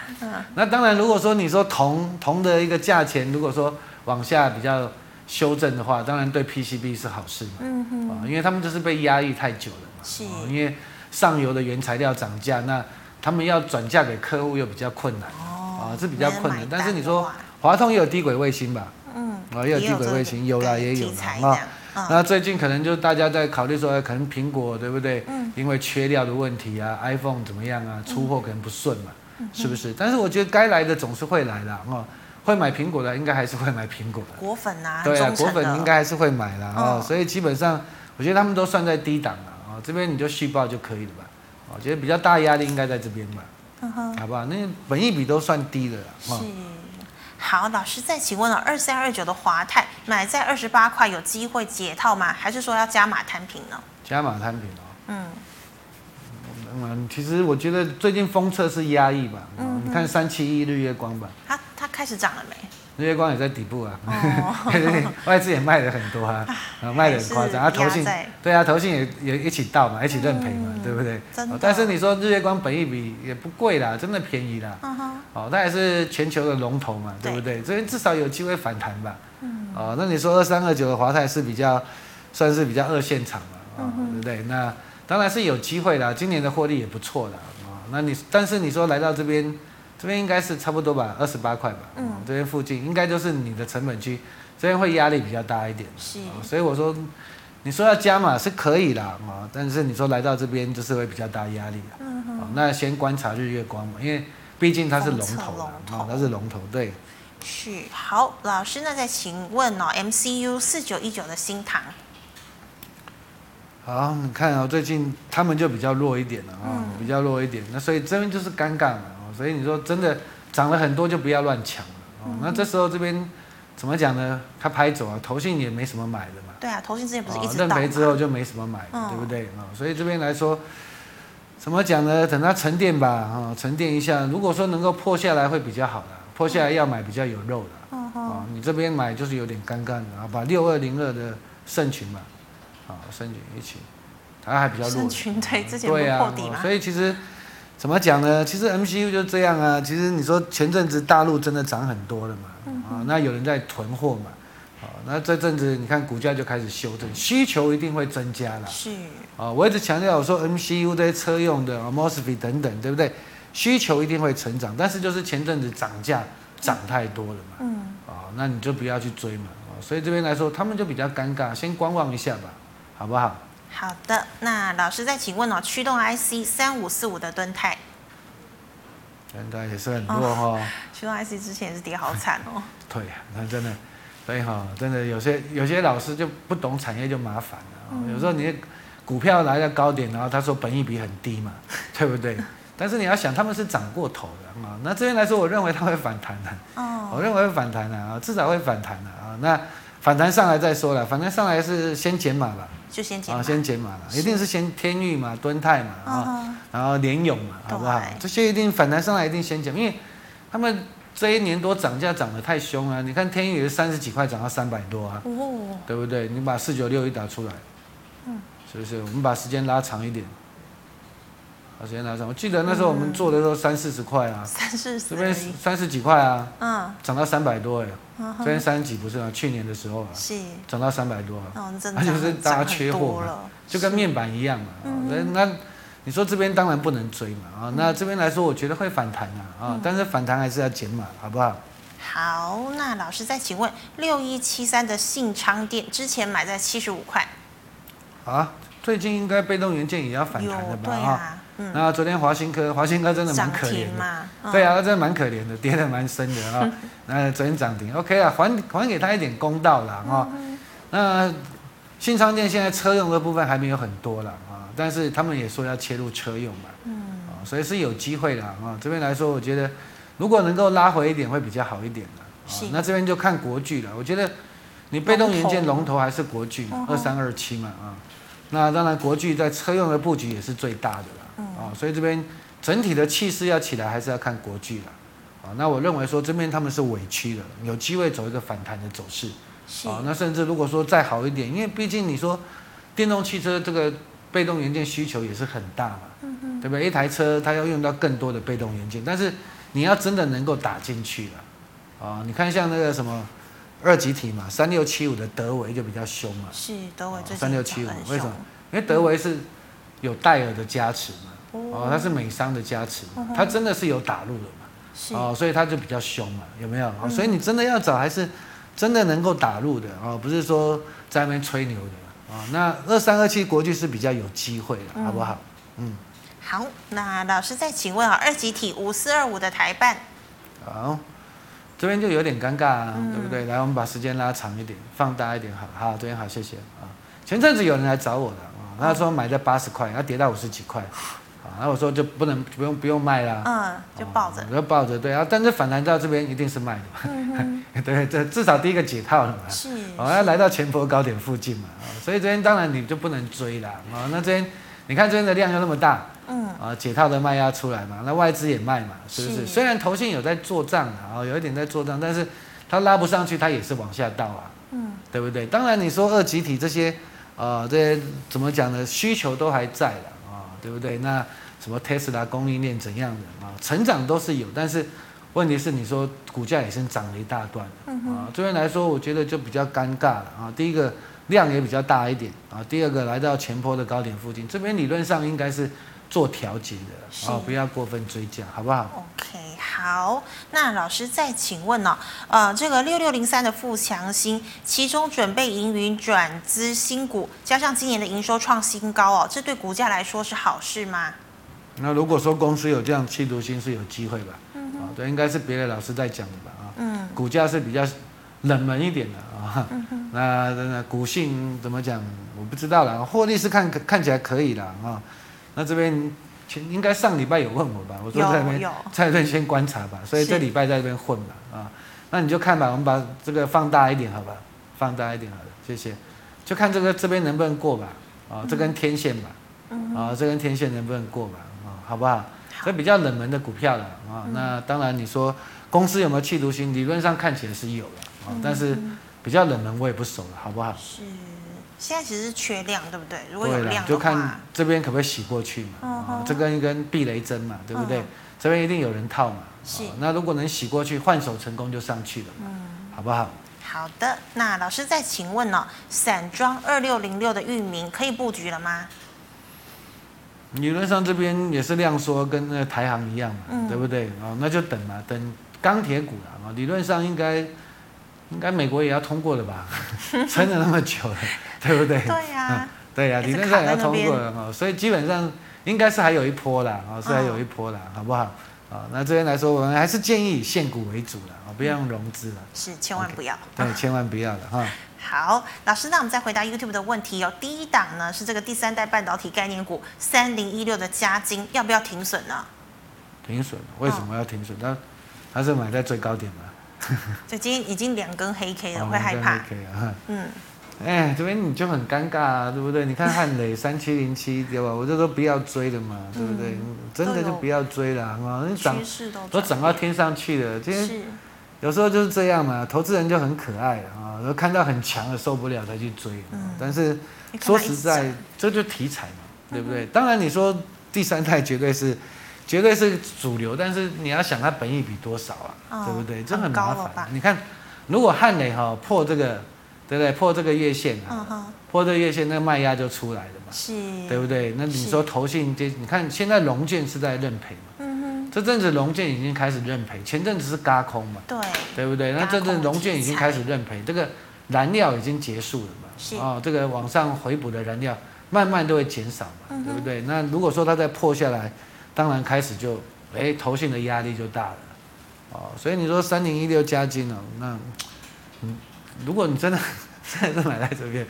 那当然，如果说你说铜铜的一个价钱，如果说往下比较修正的话，当然对 PCB 是好事嘛。嗯哼。啊，因为他们就是被压抑太久了嘛。是。因为上游的原材料涨价，那他们要转嫁给客户又比较困难。哦。啊，是比较困难。但是你说华通也有低轨卫星吧？嗯。啊，也有低轨卫星，有啦，也有啊。那最近可能就大家在考虑说，可能苹果对不对？嗯。因为缺料的问题啊，iPhone 怎么样啊？出货可能不顺嘛，嗯、是不是？但是我觉得该来的总是会来的哦。会买苹果的应该还是会买苹果的。果粉啊。对啊，果粉应该还是会买的哦。所以基本上，我觉得他们都算在低档了啊。这边你就续报就可以了吧？我觉得比较大压力应该在这边吧。嗯哼。好不好？那本益比都算低的了。是。好，老师再请问了，二三二九的华泰买在二十八块，有机会解套吗？还是说要加码摊平呢？加码摊平哦。嗯。嗯，其实我觉得最近封测是压抑吧。嗯。你看三七一日月光吧。它它开始涨了没？日月光也在底部啊，哦、(laughs) 外资也卖了很多啊，啊卖的很夸张，啊投信对啊投信也也一起到嘛，一起认赔嘛，嗯、对不对？但是你说日月光本益比也不贵啦，真的便宜啦，哦，那也是全球的龙头嘛，对。不对？这边至少有机会反弹吧，嗯、哦，那你说二三二九的华泰是比较算是比较二线厂嘛，啊、哦，对不对？那当然是有机会啦，今年的获利也不错的啊，那你但是你说来到这边。这边应该是差不多吧，二十八块吧。嗯，这边附近应该就是你的成本区，这边会压力比较大一点。是，所以我说，你说要加码是可以啦，啊，但是你说来到这边就是会比较大压力。嗯哼。那先观察日月光嘛，因为毕竟它是龙头啊，它是龙头，对。是，好，老师，那再请问哦，MCU 四九一九的新唐。好，你看啊，最近他们就比较弱一点了啊，比较弱一点，那所以这边就是尴尬了。所以你说真的涨了很多就不要乱抢了哦。嗯、那这时候这边怎么讲呢？他拍走啊，投信也没什么买的嘛。对啊，投信之前不是一直？认赔之后就没什么买，嗯、对不对啊？所以这边来说，怎么讲呢？等它沉淀吧，啊，沉淀一下。如果说能够破下来会比较好的，破下来要买比较有肉的。嗯你这边买就是有点尴尬的啊，把六二零二的盛群嘛，啊，盛群一起，它还比较弱。盛群对，之前不破底嘛。所以其实。怎么讲呢？其实 MCU 就这样啊。其实你说前阵子大陆真的涨很多了嘛？啊，那有人在囤货嘛？啊，那这阵子你看股价就开始修正，需求一定会增加了。是。啊，我一直强调我说 MCU 这些车用的 MOSFET 等等，对不对？需求一定会成长，但是就是前阵子涨价涨太多了嘛。嗯。啊，那你就不要去追嘛。啊，所以这边来说，他们就比较尴尬，先观望一下吧，好不好？好的，那老师再请问哦，驱动 IC 三五四五的敦泰，敦泰也是很弱哈、哦。驱动 IC 之前也是跌好惨哦。(laughs) 对呀，那真的，所以哈，真的有些有些老师就不懂产业就麻烦了。嗯、有时候你股票来到高点，然后他说本益比很低嘛，(laughs) 对不对？但是你要想，他们是涨过头的啊。那这边来说，我认为它会反弹的。哦。我认为会反弹的啊，至少会反弹的啊。那反弹上来再说了，反弹上来是先减码吧。就先减啊，先减码了，一定是先天域嘛，敦泰嘛啊，然后联咏嘛，好不好？这些一定反弹上来，一定先减，因为他们这一年多涨价涨得太凶了。你看天域也是三十几块涨到三百多啊，对不对？你把四九六一打出来，嗯是不是？我们把时间拉长一点，把时间拉长。我记得那时候我们做的时候三四十块啊，三四十，这边三十几块啊，嗯，涨到三百多哎。这边三十几不是啊？去年的时候啊，是涨到三百多啊，哦，真的，而且是大家缺货嘛，就跟面板一样嘛。那那你说这边当然不能追嘛啊，那这边来说我觉得会反弹啊啊，但是反弹还是要减码，好不好？好，那老师再请问六一七三的信昌店之前买在七十五块，啊，最近应该被动元件也要反弹的吧啊？那昨天华新科，华新科真的蛮可怜的，嗯、对啊，真的蛮可怜的，跌得蛮深的啊。那昨天涨停，OK 啊，还还给他一点公道了啊。嗯、那新昌电现在车用的部分还没有很多了啊，但是他们也说要切入车用嘛，嗯，所以是有机会的啊。这边来说，我觉得如果能够拉回一点，会比较好一点的。是那这边就看国巨了，我觉得你被动元件龙头还是国巨嘛，二三二七嘛啊。那当然，国巨在车用的布局也是最大的了。啊，所以这边整体的气势要起来，还是要看国巨了。啊，那我认为说这边他们是委屈的，有机会走一个反弹的走势。是。啊，那甚至如果说再好一点，因为毕竟你说电动汽车这个被动元件需求也是很大嘛，嗯嗯对不对？一台车它要用到更多的被动元件，但是你要真的能够打进去了。啊，你看像那个什么二极体嘛，三六七五的德维就比较凶嘛。是德维最三六七五为什么？因为德维是。有戴尔的加持嘛？哦，它是美商的加持，它真的是有打入的嘛？哦，所以它就比较凶嘛，有没有？所以你真的要找还是真的能够打入的哦，不是说在那边吹牛的啊。那二三二七国际是比较有机会的，好不好？嗯，好，那老师再请问啊，二级体五四二五的台办，好，这边就有点尴尬啊，对不对？来，我们把时间拉长一点，放大一点，好好，这边好，谢谢啊。前阵子有人来找我的啊。他说买在八十块，要跌到五十几块，啊，那我说就不能不用不用卖啦，嗯，就抱着，就抱着，对啊，但是反弹到这边一定是卖的。嘛，(laughs) 对，这至少第一个解套了嘛，是，哦，要来到前波高点附近嘛，所以这边当然你就不能追啦，哦，那这边你看这边的量又那么大，嗯，啊，解套的卖压出来嘛，那外资也卖嘛，是不是？是。虽然投信有在做账啊，哦有一点在做账，但是它拉不上去，它也是往下倒啊，嗯，对不对？当然你说二极体这些，呃，这些怎么讲呢？需求都还在的啊，对不对？那什么特斯拉供应链怎样的啊？成长都是有，但是问题是你说股价也是涨了一大段，啊，这边来说我觉得就比较尴尬了啊。第一个量也比较大一点啊，第二个来到前坡的高点附近，这边理论上应该是。做调节的啊，不要过分追加，好不好？OK，好。那老师再请问呢、哦？呃，这个六六零三的富强新，其中准备营运转资新股，加上今年的营收创新高哦，这对股价来说是好事吗？那如果说公司有这样企图心，是有机会吧？嗯对，应该是别的老师在讲的吧？啊，嗯，股价是比较冷门一点的啊。嗯哼，那那股性怎么讲？我不知道啦。获利是看看起来可以的啊。那这边前应该上礼拜有问我吧？我说在那边在这边先观察吧，所以这礼拜在这边混吧啊。那你就看吧，我们把这个放大一点，好吧？放大一点，好的，谢谢。就看这个这边能不能过吧？啊，这根天线吧，啊，这根天线能不能过吧？啊，好不好？这比较冷门的股票了啊。那当然你说公司有没有企图心？理论上看起来是有的啊，但是比较冷门我也不熟了，好不好？是。现在其实是缺量，对不对？如果有量就看这边可不可以洗过去嘛。这跟一根避雷针嘛，对不对？哦、这边一定有人套嘛。是、哦。那如果能洗过去，换手成功就上去了嘛。嗯。好不好？好的。那老师再请问哦，散装二六零六的域名可以布局了吗？理论上这边也是量缩，跟那个台行一样嘛，嗯、对不对？哦，那就等嘛，等钢铁股了嘛。理论上应该。应该美国也要通过的吧？(laughs) 撑了那么久了，对不对？对呀、啊，对呀、啊，理论上也要通过了哈，所以基本上应该是还有一波啦，啊，是还有一波啦，好不好？啊，那这边来说，我们还是建议以现股为主了，啊，不要用融资了，是千万不要，对，千万不要了哈。好，老师，那我们再回答 YouTube 的问题哦。第一档呢是这个第三代半导体概念股三零一六的嘉金，要不要停损呢？停损？为什么要停损？它它是买在最高点嘛。(laughs) 就今天已经两根黑 K 了，会害怕。嗯，哎，这边你就很尴尬啊，对不对？你看汉磊三七零七，对吧？我就说不要追了嘛，对不对？真的就不要追了啊！你涨都涨到天上去了。今天有时候就是这样嘛，投资人就很可爱啊，都看到很强的受不了才去追。但是说实在，这就题材嘛，对不对？当然你说第三代绝对是。绝对是主流，但是你要想它本益比多少啊，哦、对不对？这很麻烦。你看，如果汉磊哈破这个，对不对？破这个月线啊，嗯、破这个月线，那卖压就出来了嘛，是，对不对？那你说投信这，你看现在龙建是在认赔嘛，嗯哼，这阵子龙建已经开始认赔，前阵子是轧空嘛，对，对不对？那这阵龙建已经开始认赔，这个燃料已经结束了嘛，是哦，这个往上回补的燃料慢慢都会减少嘛，嗯、对不对？那如果说它再破下来。当然开始就，哎，投信的压力就大了，哦，所以你说三零一六加金哦，那，嗯，如果你真的真的是买在这边，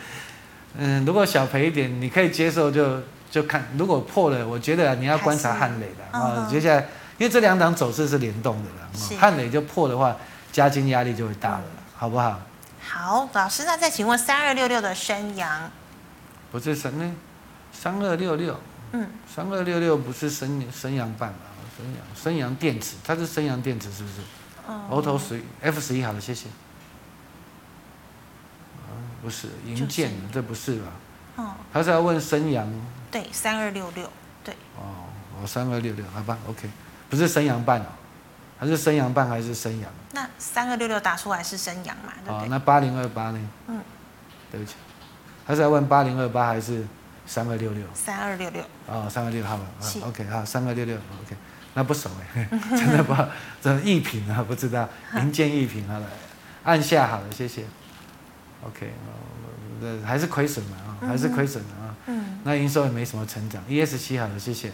嗯，如果小赔一点，你可以接受就就看，如果破了，我觉得你要观察汉磊的啊，接下来因为这两档走势是联动的了，汉磊就破的话，加金压力就会大了，好不好？好，老师，那再请问三二六六的升阳，不是升呢，三二六六。嗯，三二六六不是升升阳半嘛？升阳升阳电池，它是升阳电池是不是？哦。Auto 十 F 十一好了，谢谢。啊，不是银建，这不是吧？哦。他是要问升阳。对，三二六六，对。哦，哦，三二六六，好吧，OK，不是生阳半哦，还是生阳半还是生阳？那三二六六打出来是生阳嘛？对不对？哦，那八零二八呢？嗯。对不起，他是要问八零二八还是？三二六六，三二六六，哦，三二六好了，OK，好，三二六六，OK，那不熟哎，(laughs) 真的不好，这一品啊，不知道，零件一品好了，按下好了，谢谢，OK，呃，还是亏损嘛啊，还是亏损的啊，嗯，那营收也没什么成长，ES 七好了，谢谢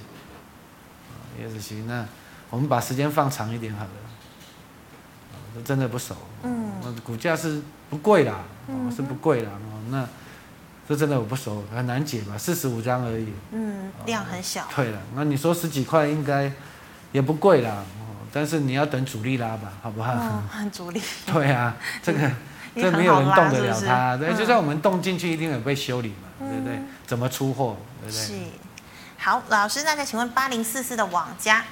ES 七那我们把时间放长一点好了，真的不熟，嗯，股价是不贵啦，哦，是不贵啦，哦，那。这真的我不熟，很难解吧？四十五张而已。嗯，量很小。对了，那你说十几块应该也不贵啦，但是你要等主力拉吧，好不好？嗯，很主力。(laughs) 对啊，这个这没有人动得了它，对，就算我们动进去，一定有被修理嘛，对不对？怎么出货，对不对？是。好，老师，那再请问八零四四的网家。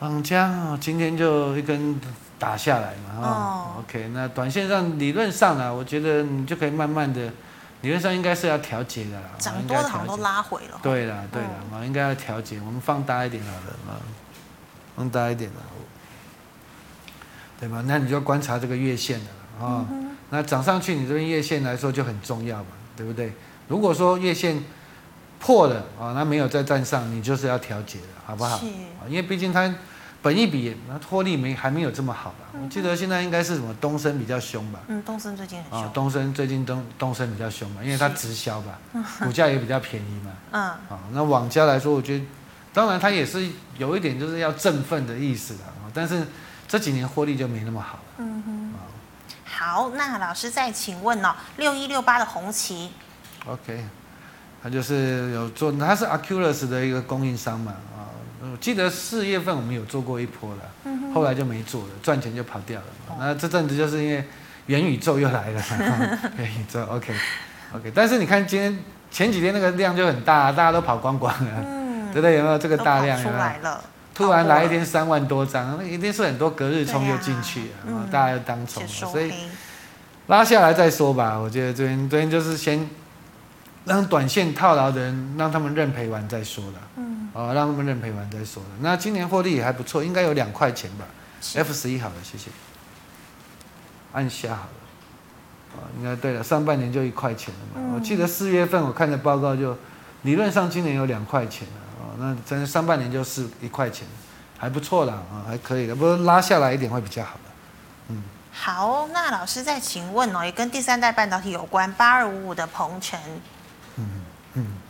网家今天就一根打下来嘛，哈、哦、，OK，那短线上理论上啊，我觉得你就可以慢慢的，理论上应该是要调节的啦，涨多的好像都拉回了，对啦，对啦，啊、哦，应该要调节，我们放大一点好了，啊，放大一点了，对吧？那你就要观察这个月线了，啊、哦嗯，那涨上去，你这边月线来说就很重要嘛，对不对？如果说月线破了啊，那没有再站上，你就是要调节的，好不好？因为毕竟它。本一比那获利没还没有这么好吧？嗯、我记得现在应该是什么东升比较凶吧？嗯，东升最近很凶。啊，东升最近东东升比较凶嘛，因为它直销吧，(laughs) 股价也比较便宜嘛。嗯。啊，那网家来说，我觉得当然它也是有一点就是要振奋的意思的啊，但是这几年获利就没那么好了。嗯哼。好，那老师再请问哦，六一六八的红旗。OK，它就是有做，他是 Aculus 的一个供应商嘛。啊我记得四月份我们有做过一波了，嗯，后来就没做了，赚钱就跑掉了。哦、那这阵子就是因为元宇宙又来了，(laughs) 元宇宙 OK OK。但是你看今天前几天那个量就很大，大家都跑光光了，嗯，对不对？有没有这个大量出来了？突然来一天三万多张，那一定是很多隔日冲又进去，了、啊嗯、大家又当冲，所以拉下来再说吧。我觉得这边这边就是先让短线套牢的人让他们认赔完再说了。嗯哦，让他们认赔完再说了。那今年获利也还不错，应该有两块钱吧？F 十一好了，谢谢。按下好了。哦，应该对了，上半年就一块钱了嘛。嗯、我记得四月份我看的报告就，理论上今年有两块钱了。哦，那真上半年就是一块钱，还不错啦，啊，还可以的。不过拉下来一点会比较好的。嗯。好，那老师再请问哦，也跟第三代半导体有关，八二五五的鹏程。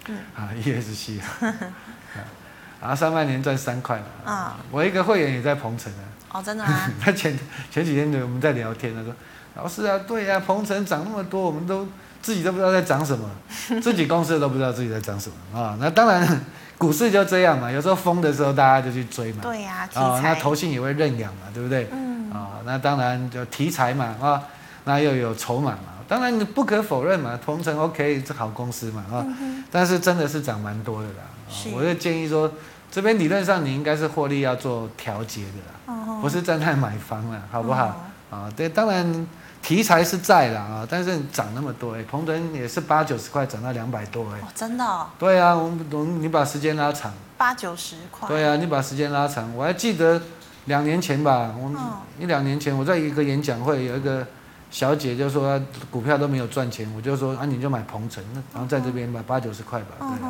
嗯。啊，ESC。(laughs) 啊，上半年赚三块嘛。啊、嗯，我一个会员也在鹏城啊。哦，真的吗？(laughs) 他前前几天我们在聊天，他说：“老师啊，对啊，鹏城涨那么多，我们都自己都不知道在涨什么，(laughs) 自己公司都不知道自己在涨什么啊。”那当然，股市就这样嘛，有时候疯的时候大家就去追嘛。对呀、啊。啊，那投信也会认养嘛，对不对？嗯。啊，那当然就题材嘛啊，那又有筹码嘛。当然你不可否认嘛，同程 OK 是好公司嘛啊、嗯，但是真的是涨蛮多的啦。我就建议说，这边理论上你应该是获利要做调节的啦，哦、不是站在买方了，好不好？啊、哦，对，当然题材是在了啊，但是涨那么多，哎，鹏程也是八九十块涨到两百多，哎、哦，真的、哦？对啊，我我你把时间拉长，八九十块，对啊，你把时间拉长，我还记得两年前吧，我、哦、一两年前我在一个演讲会有一个小姐就说股票都没有赚钱，我就说啊你就买鹏程，然后在这边买八九十块吧，对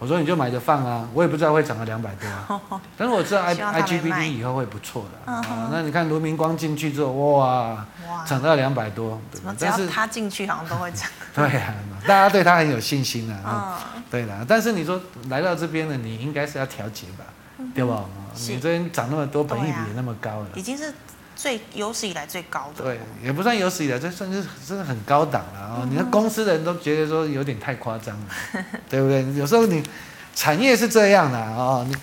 我说你就买着放啊，我也不知道会涨到两百多啊，(laughs) 但是我知道 I I G B T 以后会不错的啊。那你看卢明光进去之后，哇，涨到两百多，对吧？但是他进去好像都会涨。(laughs) 对啊，大家对他很有信心啊。对的，但是你说来到这边呢，你应该是要调节吧，对吧？你这边涨那么多，本益比也那么高了，已经是。最有史以来最高的，对，也不算有史以来，这算是真的很高档了啊！嗯、你看公司的人都觉得说有点太夸张了，(laughs) 对不对？有时候你产业是这样的啊，你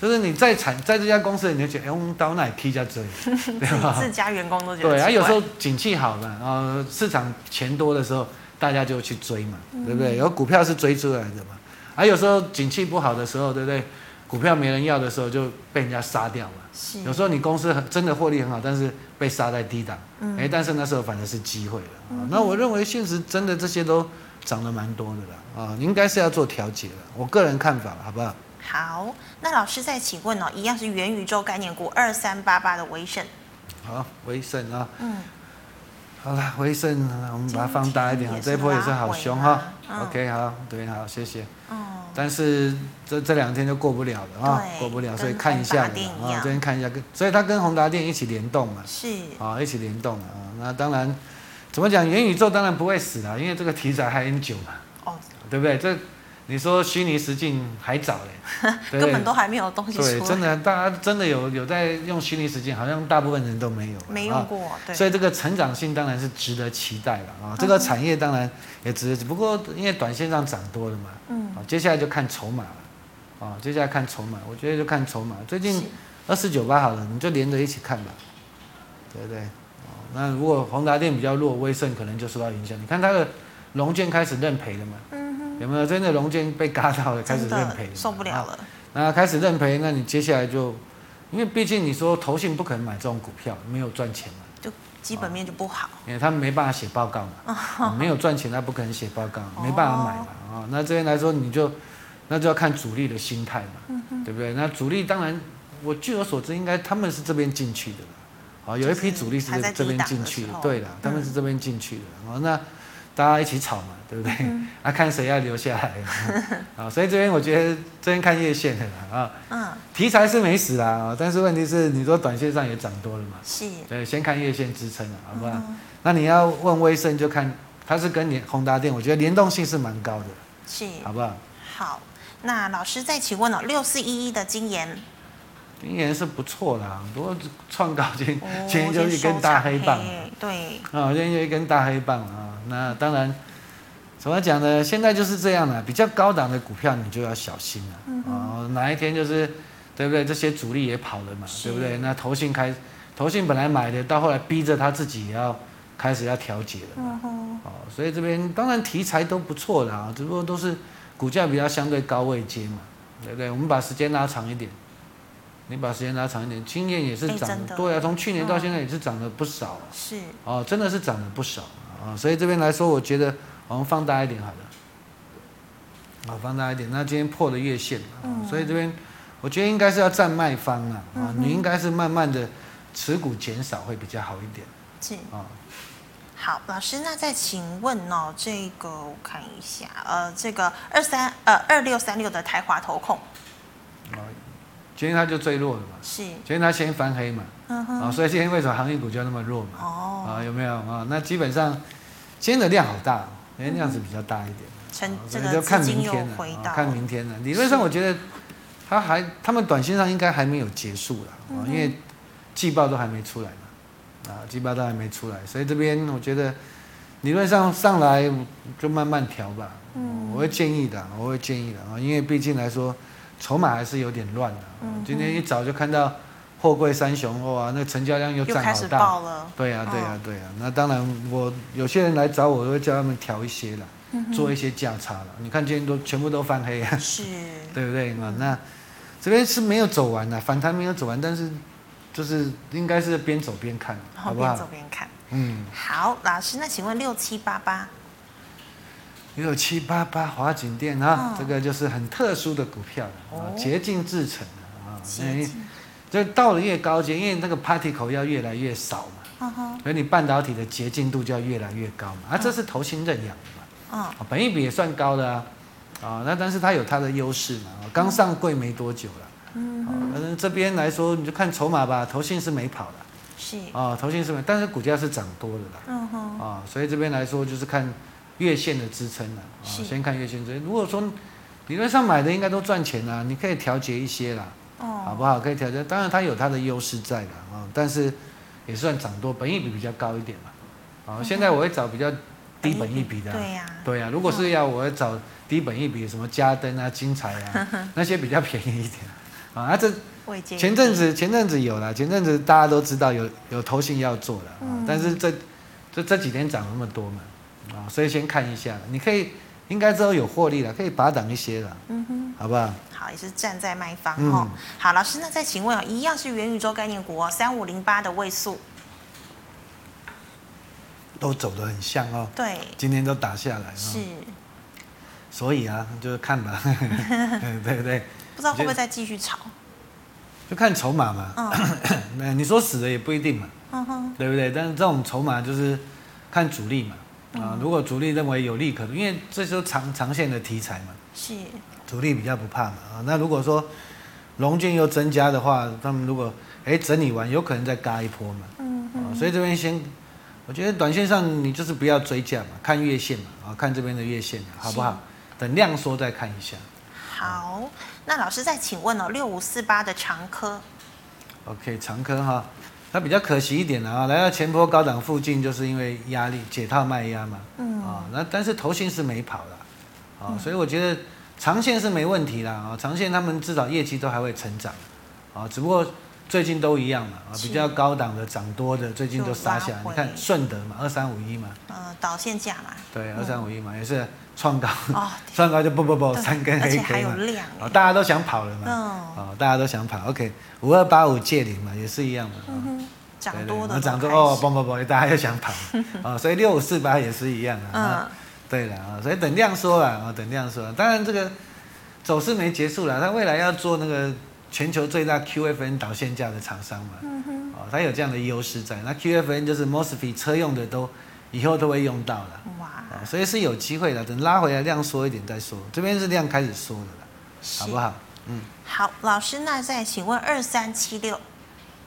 就是你在产在这家公司，你就觉得哎，我们到哪里批价追，(laughs) 对吧？自家员工都觉得对啊。有时候景气好了啊，市场钱多的时候，大家就去追嘛，对不对？有股票是追出来的嘛，啊有时候景气不好的时候，对不对？股票没人要的时候，就被人家杀掉嘛。有时候你公司很真的获利很好，但是被杀在低档，嗯，哎，但是那时候反正是机会了，嗯。那我认为现实真的这些都涨得蛮多的了啊，应该是要做调节了。我个人看法，好不好？好，那老师再请问哦，一样是元宇宙概念股二三八八的威盛。好，威盛啊，嗯，好了，威盛，我们把它放大一点啊，这一波也是好凶哈，嗯。OK，好，对，好，谢谢。嗯但是这这两天就过不了了啊，过不了，所以看一下啊，这边看一下，跟所以它跟宏达电一起联动嘛，是啊，一起联动了啊。那当然，怎么讲？元宇宙当然不会死了，因为这个题材还很久嘛，哦，对不对？这。你说虚拟实境还早嘞，(laughs) 根本都还没有东西出来。对，真的，大家真的有有在用虚拟实境，好像大部分人都没有。没用过，对。所以这个成长性当然是值得期待了啊，这个产业当然也值得。只不过因为短线上涨多了嘛，嗯，接下来就看筹码了，啊，接下来看筹码，我觉得就看筹码。最近二四九八好了，你就连着一起看吧，对不对？那如果宏达电比较弱，威盛可能就受到影响。你看它的龙券开始认赔了嘛？有没有？真的融券被嘎到了，开始认赔，受不了了。那开始认赔，那你接下来就因为毕竟你说投信不可能买这种股票，没有赚钱嘛，就基本面就不好，因为他们没办法写报告嘛，哦、没有赚钱，他不可能写报告，没办法买嘛，啊、哦，那这边来说你就那就要看主力的心态嘛，嗯、对不对？那主力当然，我据我所知，应该他们是这边进去的，啊，有一批主力是这边进去的，对的，他们是这边进去的，啊、嗯，那。大家一起炒嘛，对不对？嗯、(laughs) 啊，看谁要留下来 (laughs) 啊！所以这边我觉得这边看月线的啊，嗯，题材是没死啦啊，但是问题是你说短线上也涨多了嘛，是，对，先看月线支撑了，好不好？嗯、那你要问威盛就看它是跟联宏达电，我觉得联动性是蛮高的，是，好不好？好，那老师再请问哦，六四一一的金研。今年是不错的，不过创高今今天就一根大黑棒，对，啊，今天就一根大黑棒啊。那当然，怎么讲呢？现在就是这样了，比较高档的股票你就要小心了。嗯哼。啊，哪一天就是，对不对？这些主力也跑了嘛，对不对？那投信开，投信本来买的，到后来逼着他自己也要开始要调节了。嗯。哦，所以这边当然题材都不错的啊，只不过都是股价比较相对高位接嘛，对不对？我们把时间拉长一点。你把时间拉长一点，经验也是涨，对啊，从去年到现在也是涨了不少，是哦，真的是涨了不少啊，所以这边来说，我觉得我们放大一点好了，好，放大一点，那今天破了月线，所以这边我觉得应该是要站卖方啊，啊，你应该是慢慢的持股减少会比较好一点，是。啊，好，老师，那再请问哦，这个我看一下，呃，这个二三呃二六三六的台华投控。今天它就最弱了嘛，是。今天它先翻黑嘛，嗯哼，啊，所以今天为什么航运股就那么弱嘛？哦，啊，有没有？啊？那基本上今天的量好大，今天量是比较大一点，成这个就看明天了，看明天了。理论上我觉得它还，他们短线上应该还没有结束了啊，因为季报都还没出来嘛，啊，季报都还没出来，所以这边我觉得理论上上来就慢慢调吧，嗯，我会建议的，我会建议的啊，因为毕竟来说。筹码还是有点乱的。嗯，今天一早就看到货柜三雄哇，那成交量又涨好大。爆了。对呀，对呀，对呀。那当然，我有些人来找我，我会叫他们调一些了，做一些价差了。你看今天都全部都翻黑啊。是。(laughs) 对不对嘛？那这边是没有走完的，反弹没有走完，但是就是应该是边走边看，好不好？边走边看。嗯。好，老师，那请问六七八八。六七八八华景店啊，这个就是很特殊的股票啊，洁净制程啊，就到了越高阶，因为那个 particle 要越来越少嘛，所以你半导体的洁净度就要越来越高嘛，啊，这是投信认养的嘛，啊，本益比也算高的啊，啊，那但是它有它的优势嘛，刚上柜没多久了，嗯，反正这边来说你就看筹码吧，投信是没跑的，是。啊，投信是没，但是股价是涨多的啦，嗯哼，啊，所以这边来说就是看。月线的支撑了，啊，先看月线支撑。如果说理论上买的应该都赚钱啦，你可以调节一些啦，哦，好不好？可以调节，当然它有它的优势在的啊，但是也算涨多，本益比比较高一点嘛，啊，现在我会找比较低本益比的，对呀，对呀。如果是要我会找低本益比，什么嘉登啊、(laughs) 精彩啊，那些比较便宜一点，啊，这前阵子前阵子有了，前阵子大家都知道有有投信要做了，啊，但是这这这几天涨那么多嘛。啊，所以先看一下，你可以应该之后有获利了，可以拔档一些了，嗯哼，好不好？好，也是站在卖方哦。嗯、好，老师，那再请问啊一样是元宇宙概念股哦，三五零八的位数都走得很像哦。对，今天都打下来了。是，所以啊，就是看吧，(laughs) 对不对？不知道会不会再继续炒？就看筹码嘛。那、嗯、(coughs) 你说死了也不一定嘛，嗯哼，对不对？但是这种筹码就是。看主力嘛，啊，如果主力认为有利可图，因为这是长长线的题材嘛，是，主力比较不怕嘛，啊，那如果说龙俊又增加的话，他们如果哎整理完，有可能再嘎一波嘛，嗯嗯，所以这边先，我觉得短线上你就是不要追价嘛，看月线嘛，啊，看这边的月线好不好？等量缩再看一下。好，那老师再请问哦，六五四八的长科，OK，长科哈。它比较可惜一点啊，来到前波高档附近，就是因为压力解套卖压嘛，嗯。啊，那但是头型是没跑的，啊，所以我觉得长线是没问题啦，啊，长线他们至少业绩都还会成长，啊，只不过最近都一样嘛，啊，比较高档的涨多的，最近都杀下来。你看顺德嘛，二三五一嘛，呃，导线价嘛，对，二三五一嘛，也是创高，创、哦、(laughs) 高就不不不，三根黑 K 嘛，哦，大家都想跑了嘛，哦，大家都想跑，OK，五二八五借零嘛，也是一样嘛，嗯涨多的，涨多哦，嘣嘣嘣，大家又想跑，啊，(laughs) 所以六五四八也是一样啊，嗯，对了啊，所以等量缩了啊，等量缩了，当然这个走势没结束了，它未来要做那个。全球最大 QFN 导线架的厂商嘛，哦，它有这样的优势在。那 QFN 就是 MOSFET 车用的都以后都会用到了，哇，所以是有机会的。等拉回来量缩一点再说，这边是量开始缩的了，好不好？嗯，好，老师，那再请问二三七六，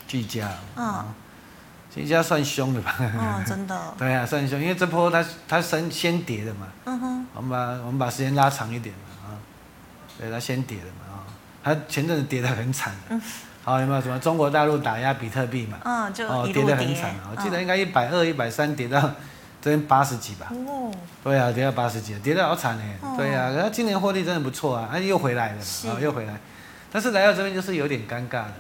技嘉，嗯，技嘉算凶的吧？嗯，真的。(laughs) 对啊，算凶，因为这波它它先先跌的嘛，嗯哼，我们把我们把时间拉长一点嘛，啊，对，它先跌的嘛。它前阵子跌得很惨，嗯，好，有没有什么中国大陆打压比特币嘛？嗯，就哦跌得很惨，我记得应该一百二、一百三跌到这边八十几吧。哦，对啊，跌到八十几，跌得好惨呢。对啊，然后今年获利真的不错啊，它又回来了嘛，又回来，但是来到这边就是有点尴尬的。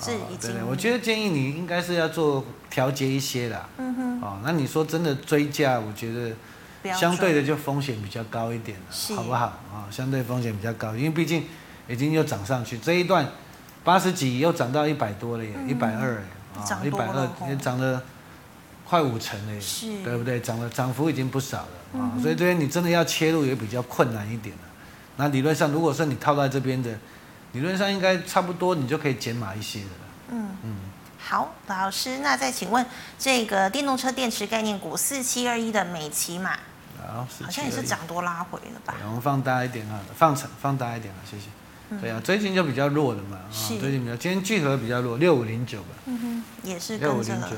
是，对对，我觉得建议你应该是要做调节一些的。嗯哼。哦，那你说真的追价，我觉得相对的就风险比较高一点了，好不好？啊，相对风险比较高，因为毕竟。已经又涨上去，这一段八十几又涨到一百多了耶，一百二哎，啊，一百二也涨了快五成了耶，是，对不对？涨了涨幅已经不少了啊，嗯、所以这边你真的要切入也比较困难一点了。那理论上，如果说你套在这边的，理论上应该差不多，你就可以减码一些的了。嗯嗯，好，老师，那再请问这个电动车电池概念股四七二一的美骑马，好，好像也是涨多拉回了吧？我们放大一点啊，放长放大一点啊，谢谢。对啊，最近就比较弱的嘛，啊，最近比较，今天聚合比较弱，六五零九吧，嗯哼，也是六五零九，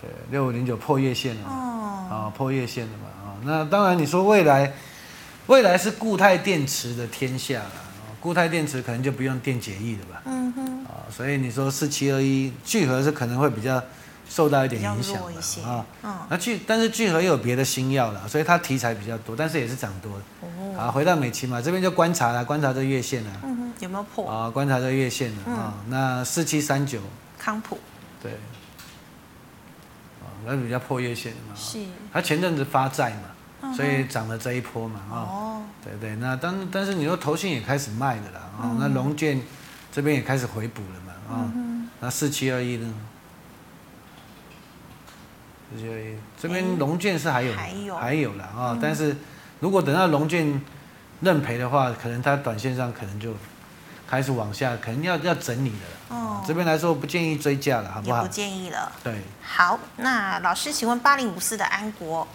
对，六五零九破月线了，哦，啊，破月线了嘛，啊，那当然你说未来，未来是固态电池的天下了，固态电池可能就不用电解液了吧，嗯哼，啊，所以你说四七二一聚合是可能会比较。受到一点影响啊，嗯，那聚但是聚合又有别的新药了，所以它题材比较多，但是也是涨多的。哦，好，回到美琪嘛，这边就观察了，观察这月线了。嗯哼，有没有破？啊，观察这月线了啊。那四七三九康普，对，啊，那比较破月线嘛。是。它前阵子发债嘛，所以涨了这一波嘛。哦。对对，那但但是你说投信也开始卖的了啊，那龙建这边也开始回补了嘛啊。那四七二一呢？这边龙建是还有还有还有了啊，嗯、但是如果等到龙俊认赔的话，可能它短线上可能就开始往下，可能要要整理了。哦，这边来说不建议追价了，好不好？也不建议了。对。好，那老师，请问八零五四的安国？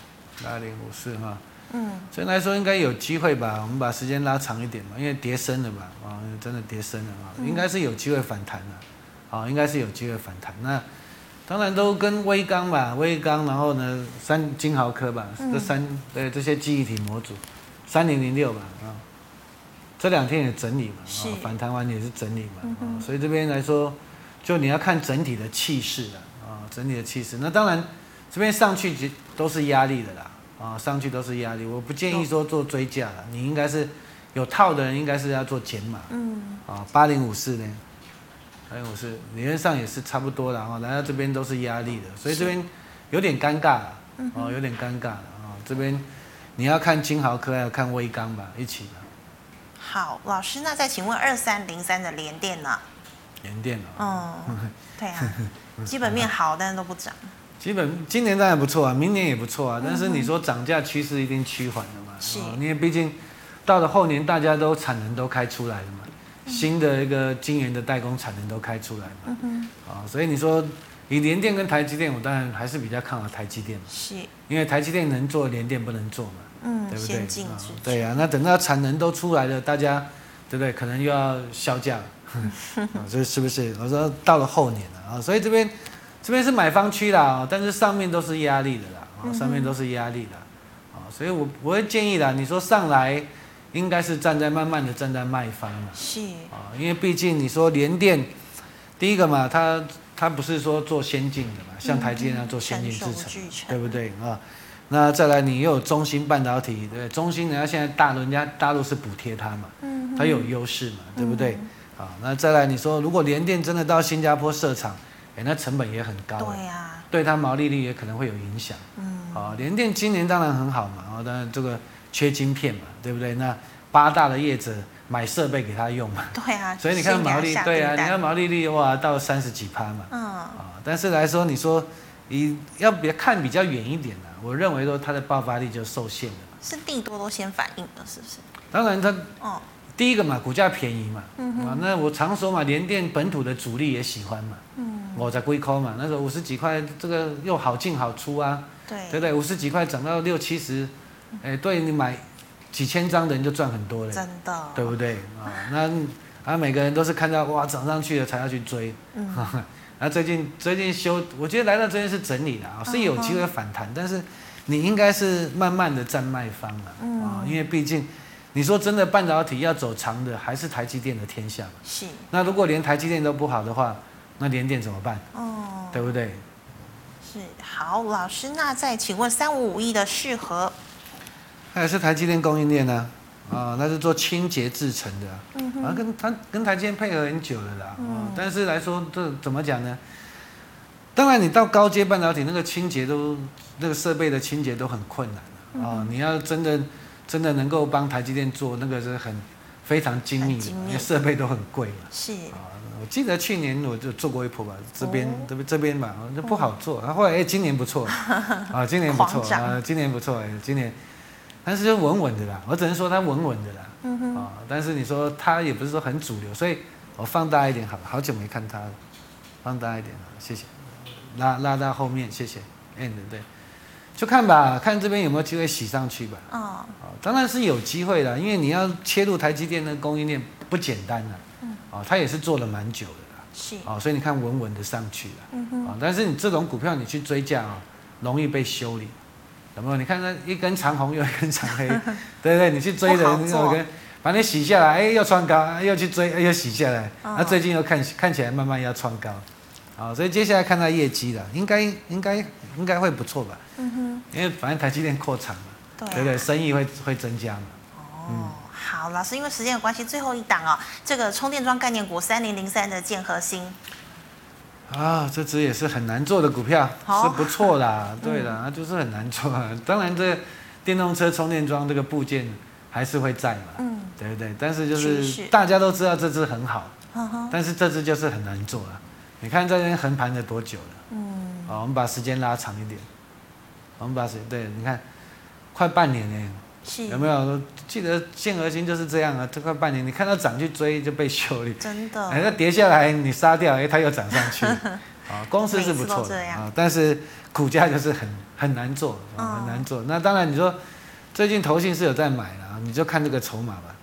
八零五四哈，嗯，所以来说应该有机会吧？我们把时间拉长一点嘛，因为跌深了嘛，啊，真的跌深了啊，应该是有机会反弹的，啊，应该是有机会反弹。那当然都跟威刚吧，威刚，然后呢，三金豪科吧，嗯、这三对这些记忆体模组，三零零六吧，啊，这两天也整理嘛，是。反弹完也是整理嘛，嗯、哼。所以这边来说，就你要看整体的气势了，啊，整体的气势。那当然，这边上去都是压力的啦，啊，上去都是压力，我不建议说做追价了，你应该是有套的人应该是要做减码，嗯，啊，八零五四呢。还有我是理论上也是差不多的哈，来到这边都是压力的，所以这边有点尴尬哦，有点尴尬了啊。这边你要看金豪科，要看威刚吧，一起的。好，老师，那再请问二三零三的联电呢？联电哦，嗯，对啊，(laughs) 基本面好，但是都不涨。基本今年当然不错啊，明年也不错啊，但是你说涨价趋势一定趋缓的嘛？是，因为毕竟到了后年，大家都产能都开出来了嘛。新的一个晶圆的代工产能都开出来嘛，啊，所以你说以联电跟台积电，我当然还是比较看好台积电，是，因为台积电能做，联电不能做嘛，嗯，对不对？啊，对呀，那等到产能都出来了，大家对不对？可能又要削价，(laughs) 啊，这是不是？我说到了后年了啊，所以这边这边是买方区啦，但是上面都是压力的啦，啊，上面都是压力的，啊，所以我我会建议啦，你说上来。应该是站在慢慢的站在卖方嘛，是。啊，因为毕竟你说联电，第一个嘛，它它不是说做先进的嘛，像台积电要做先进制程，对不对？啊？那再来你又有中芯半导体，对，中芯人家现在大人家大陆是补贴它嘛，嗯它有优势嘛，对不对？啊，那再来你说，如果联电真的到新加坡设厂，哎，那成本也很高，对呀、啊，对它毛利率也可能会有影响。嗯，啊，联电今年当然很好嘛，然后当然这个缺晶片嘛，对不对？那八大的业者买设备给他用嘛，对啊，(laughs) 所以你看毛利，对啊，你看毛利率哇到三十几趴嘛，嗯，啊，但是来说你说你要别看比较远一点的，我认为说它的爆发力就受限了。是利多都先反应的，是不是？当然它，哦。第一个嘛，股价便宜嘛，嗯、啊，那我常说嘛，联电本土的主力也喜欢嘛，嗯，我在龟壳嘛，那时候五十几块，这个又好进好出啊，对，对不对？五十几块涨到六七十，哎，对你买几千张的人就赚很多了，真的，对不对？啊，那啊，每个人都是看到哇涨上去了才要去追，嗯，那 (laughs) 最近最近修，我觉得来到这边是整理的啊，是有机会反弹，嗯、但是你应该是慢慢的站卖方了，嗯、啊，因为毕竟。你说真的，半导体要走长的，还是台积电的天下嘛？是。那如果连台积电都不好的话，那联电怎么办？哦，对不对？是。好，老师，那再请问三五五一的适合，它也是台积电供应链呢？啊，那是做清洁制成的。啊，跟它跟台积电配合很久了啦。嗯。但是来说，这怎么讲呢？当然，你到高阶半导体，那个清洁都那个设备的清洁都很困难啊。你要真的。真的能够帮台积电做那个是很非常精密的，因为设备都很贵嘛。是啊，我记得去年我就做过一波吧，这边这边这边吧，那不好做。然后后来哎，今年不错 (laughs) 啊，今年不错啊，今年不错哎，今年，但是就稳稳的啦。我只能说它稳稳的啦。嗯哼。啊，但是你说它也不是说很主流，所以我放大一点好了，好久没看它了，放大一点，谢谢。拉拉到后面，谢谢。end，对。就看吧，看这边有没有机会洗上去吧。哦，当然是有机会的，因为你要切入台积电的供应链不简单的。嗯。哦，它也是做了蛮久的啦。是。哦，所以你看稳稳的上去了。嗯哼。啊，但是你这种股票你去追价啊，容易被修理。有没有？你看那一根长红又一根长黑，(laughs) 对不对？你去追的那个跟把你洗下来，哎，又穿高，又去追，哎，又洗下来。那最近又看看起来慢慢要穿高。好，所以接下来看他业绩了，应该应该应该会不错吧？嗯哼，因为反正台积电扩厂嘛，对，啊、对对，生意会会增加嘛。哦，嗯、好，老师，因为时间的关系，最后一档哦，这个充电桩概念股三零零三的建和兴。啊，这只也是很难做的股票，哦、是不错啦，对的，嗯、就是很难做。当然，这电动车充电桩这个部件还是会在嘛，嗯，对不对？但是就是大家都知道这只很好，嗯、但是这只就是很难做啊。你看这边横盘了多久了？嗯，好，我们把时间拉长一点。我们把时间对，你看，快半年呢，是有没有？记得建和兴就是这样啊，这快半年，你看到涨去追就被修理，真的。哎，那跌下来你杀掉，哎，它又涨上去。啊，(laughs) 公司是不错的啊，但是股价就是很很难做，很难做。那当然你说最近投信是有在买了，你就看这个筹码吧。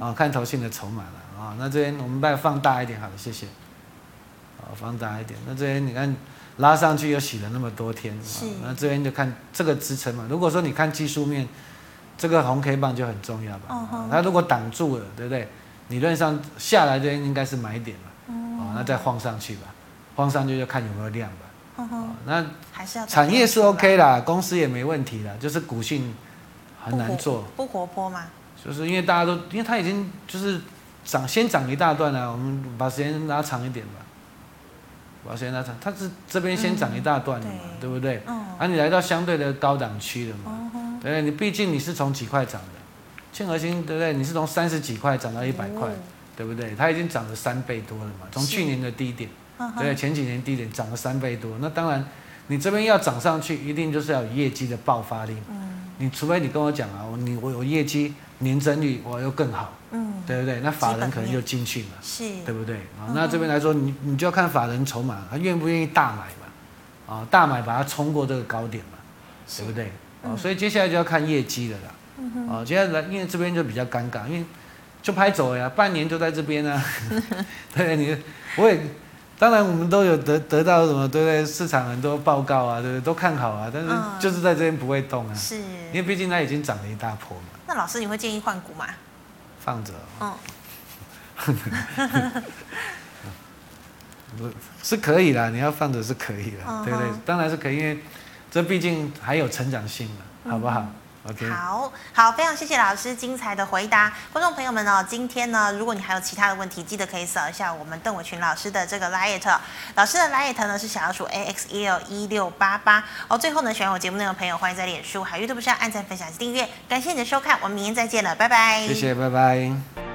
啊，看投信的筹码了啊。那这边我们再放大一点，好了，谢谢。放大一点，那这边你看拉上去又洗了那么多天，是那这边就看这个支撑嘛。如果说你看技术面，这个红 K 棒就很重要吧。它如果挡住了，对不对？理论上下来这边应该是买点嘛。哦，哦，那再晃上去吧，晃上去就看有没有量吧。哦吼那还是要产业是 OK 啦，公司也没问题啦，就是股性很难做，不活泼嘛。就是因为大家都，因为它已经就是涨，先涨一大段了，我们把时间拉长一点吧。保险那场，它是这边先涨一大段的嘛，嗯、对，对不对？嗯、啊，你来到相对的高档区了嘛，对，你毕竟你是从几块涨的，庆和兴对不对？你是从三十几块涨到一百块，嗯、对不对？它已经涨了三倍多了嘛，从去年的低点，是对，前几年低点涨了三倍多，那当然你这边要涨上去，一定就是要有业绩的爆发力。嗯、你除非你跟我讲啊，你我有业绩年增率我又更好。嗯，对不对？那法人可能就进去嘛，是，对不对？啊，那这边来说，你你就要看法人筹码，他愿不愿意大买嘛？啊，大买把它冲过这个高点嘛，对不对？啊，所以接下来就要看业绩了啦。啊，接下来因为这边就比较尴尬，因为就拍走了呀，半年就在这边啊。(laughs) 对，你我也当然我们都有得得到什么，对不对？市场很多报告啊，对不对？都看好啊，但是就是在这边不会动啊。是，因为毕竟它已经涨了一大波嘛。那老师，你会建议换股吗？放着，哦，(laughs) 是可以啦，你要放着是可以的，对不对？当然是可以，因为这毕竟还有成长性嘛，好不好？OK，好好，非常谢谢老师精彩的回答。观众朋友们呢，今天呢，如果你还有其他的问题，记得可以扫一下我们邓伟群老师的这个 liet，老师的 liet 呢是小老鼠 AXL 一六八八。哦，最后呢，喜欢我节目内容的朋友，欢迎在脸书还有 YouTube 上按赞、分享及订阅。感谢你的收看，我们明天再见了，拜拜。谢谢，拜拜。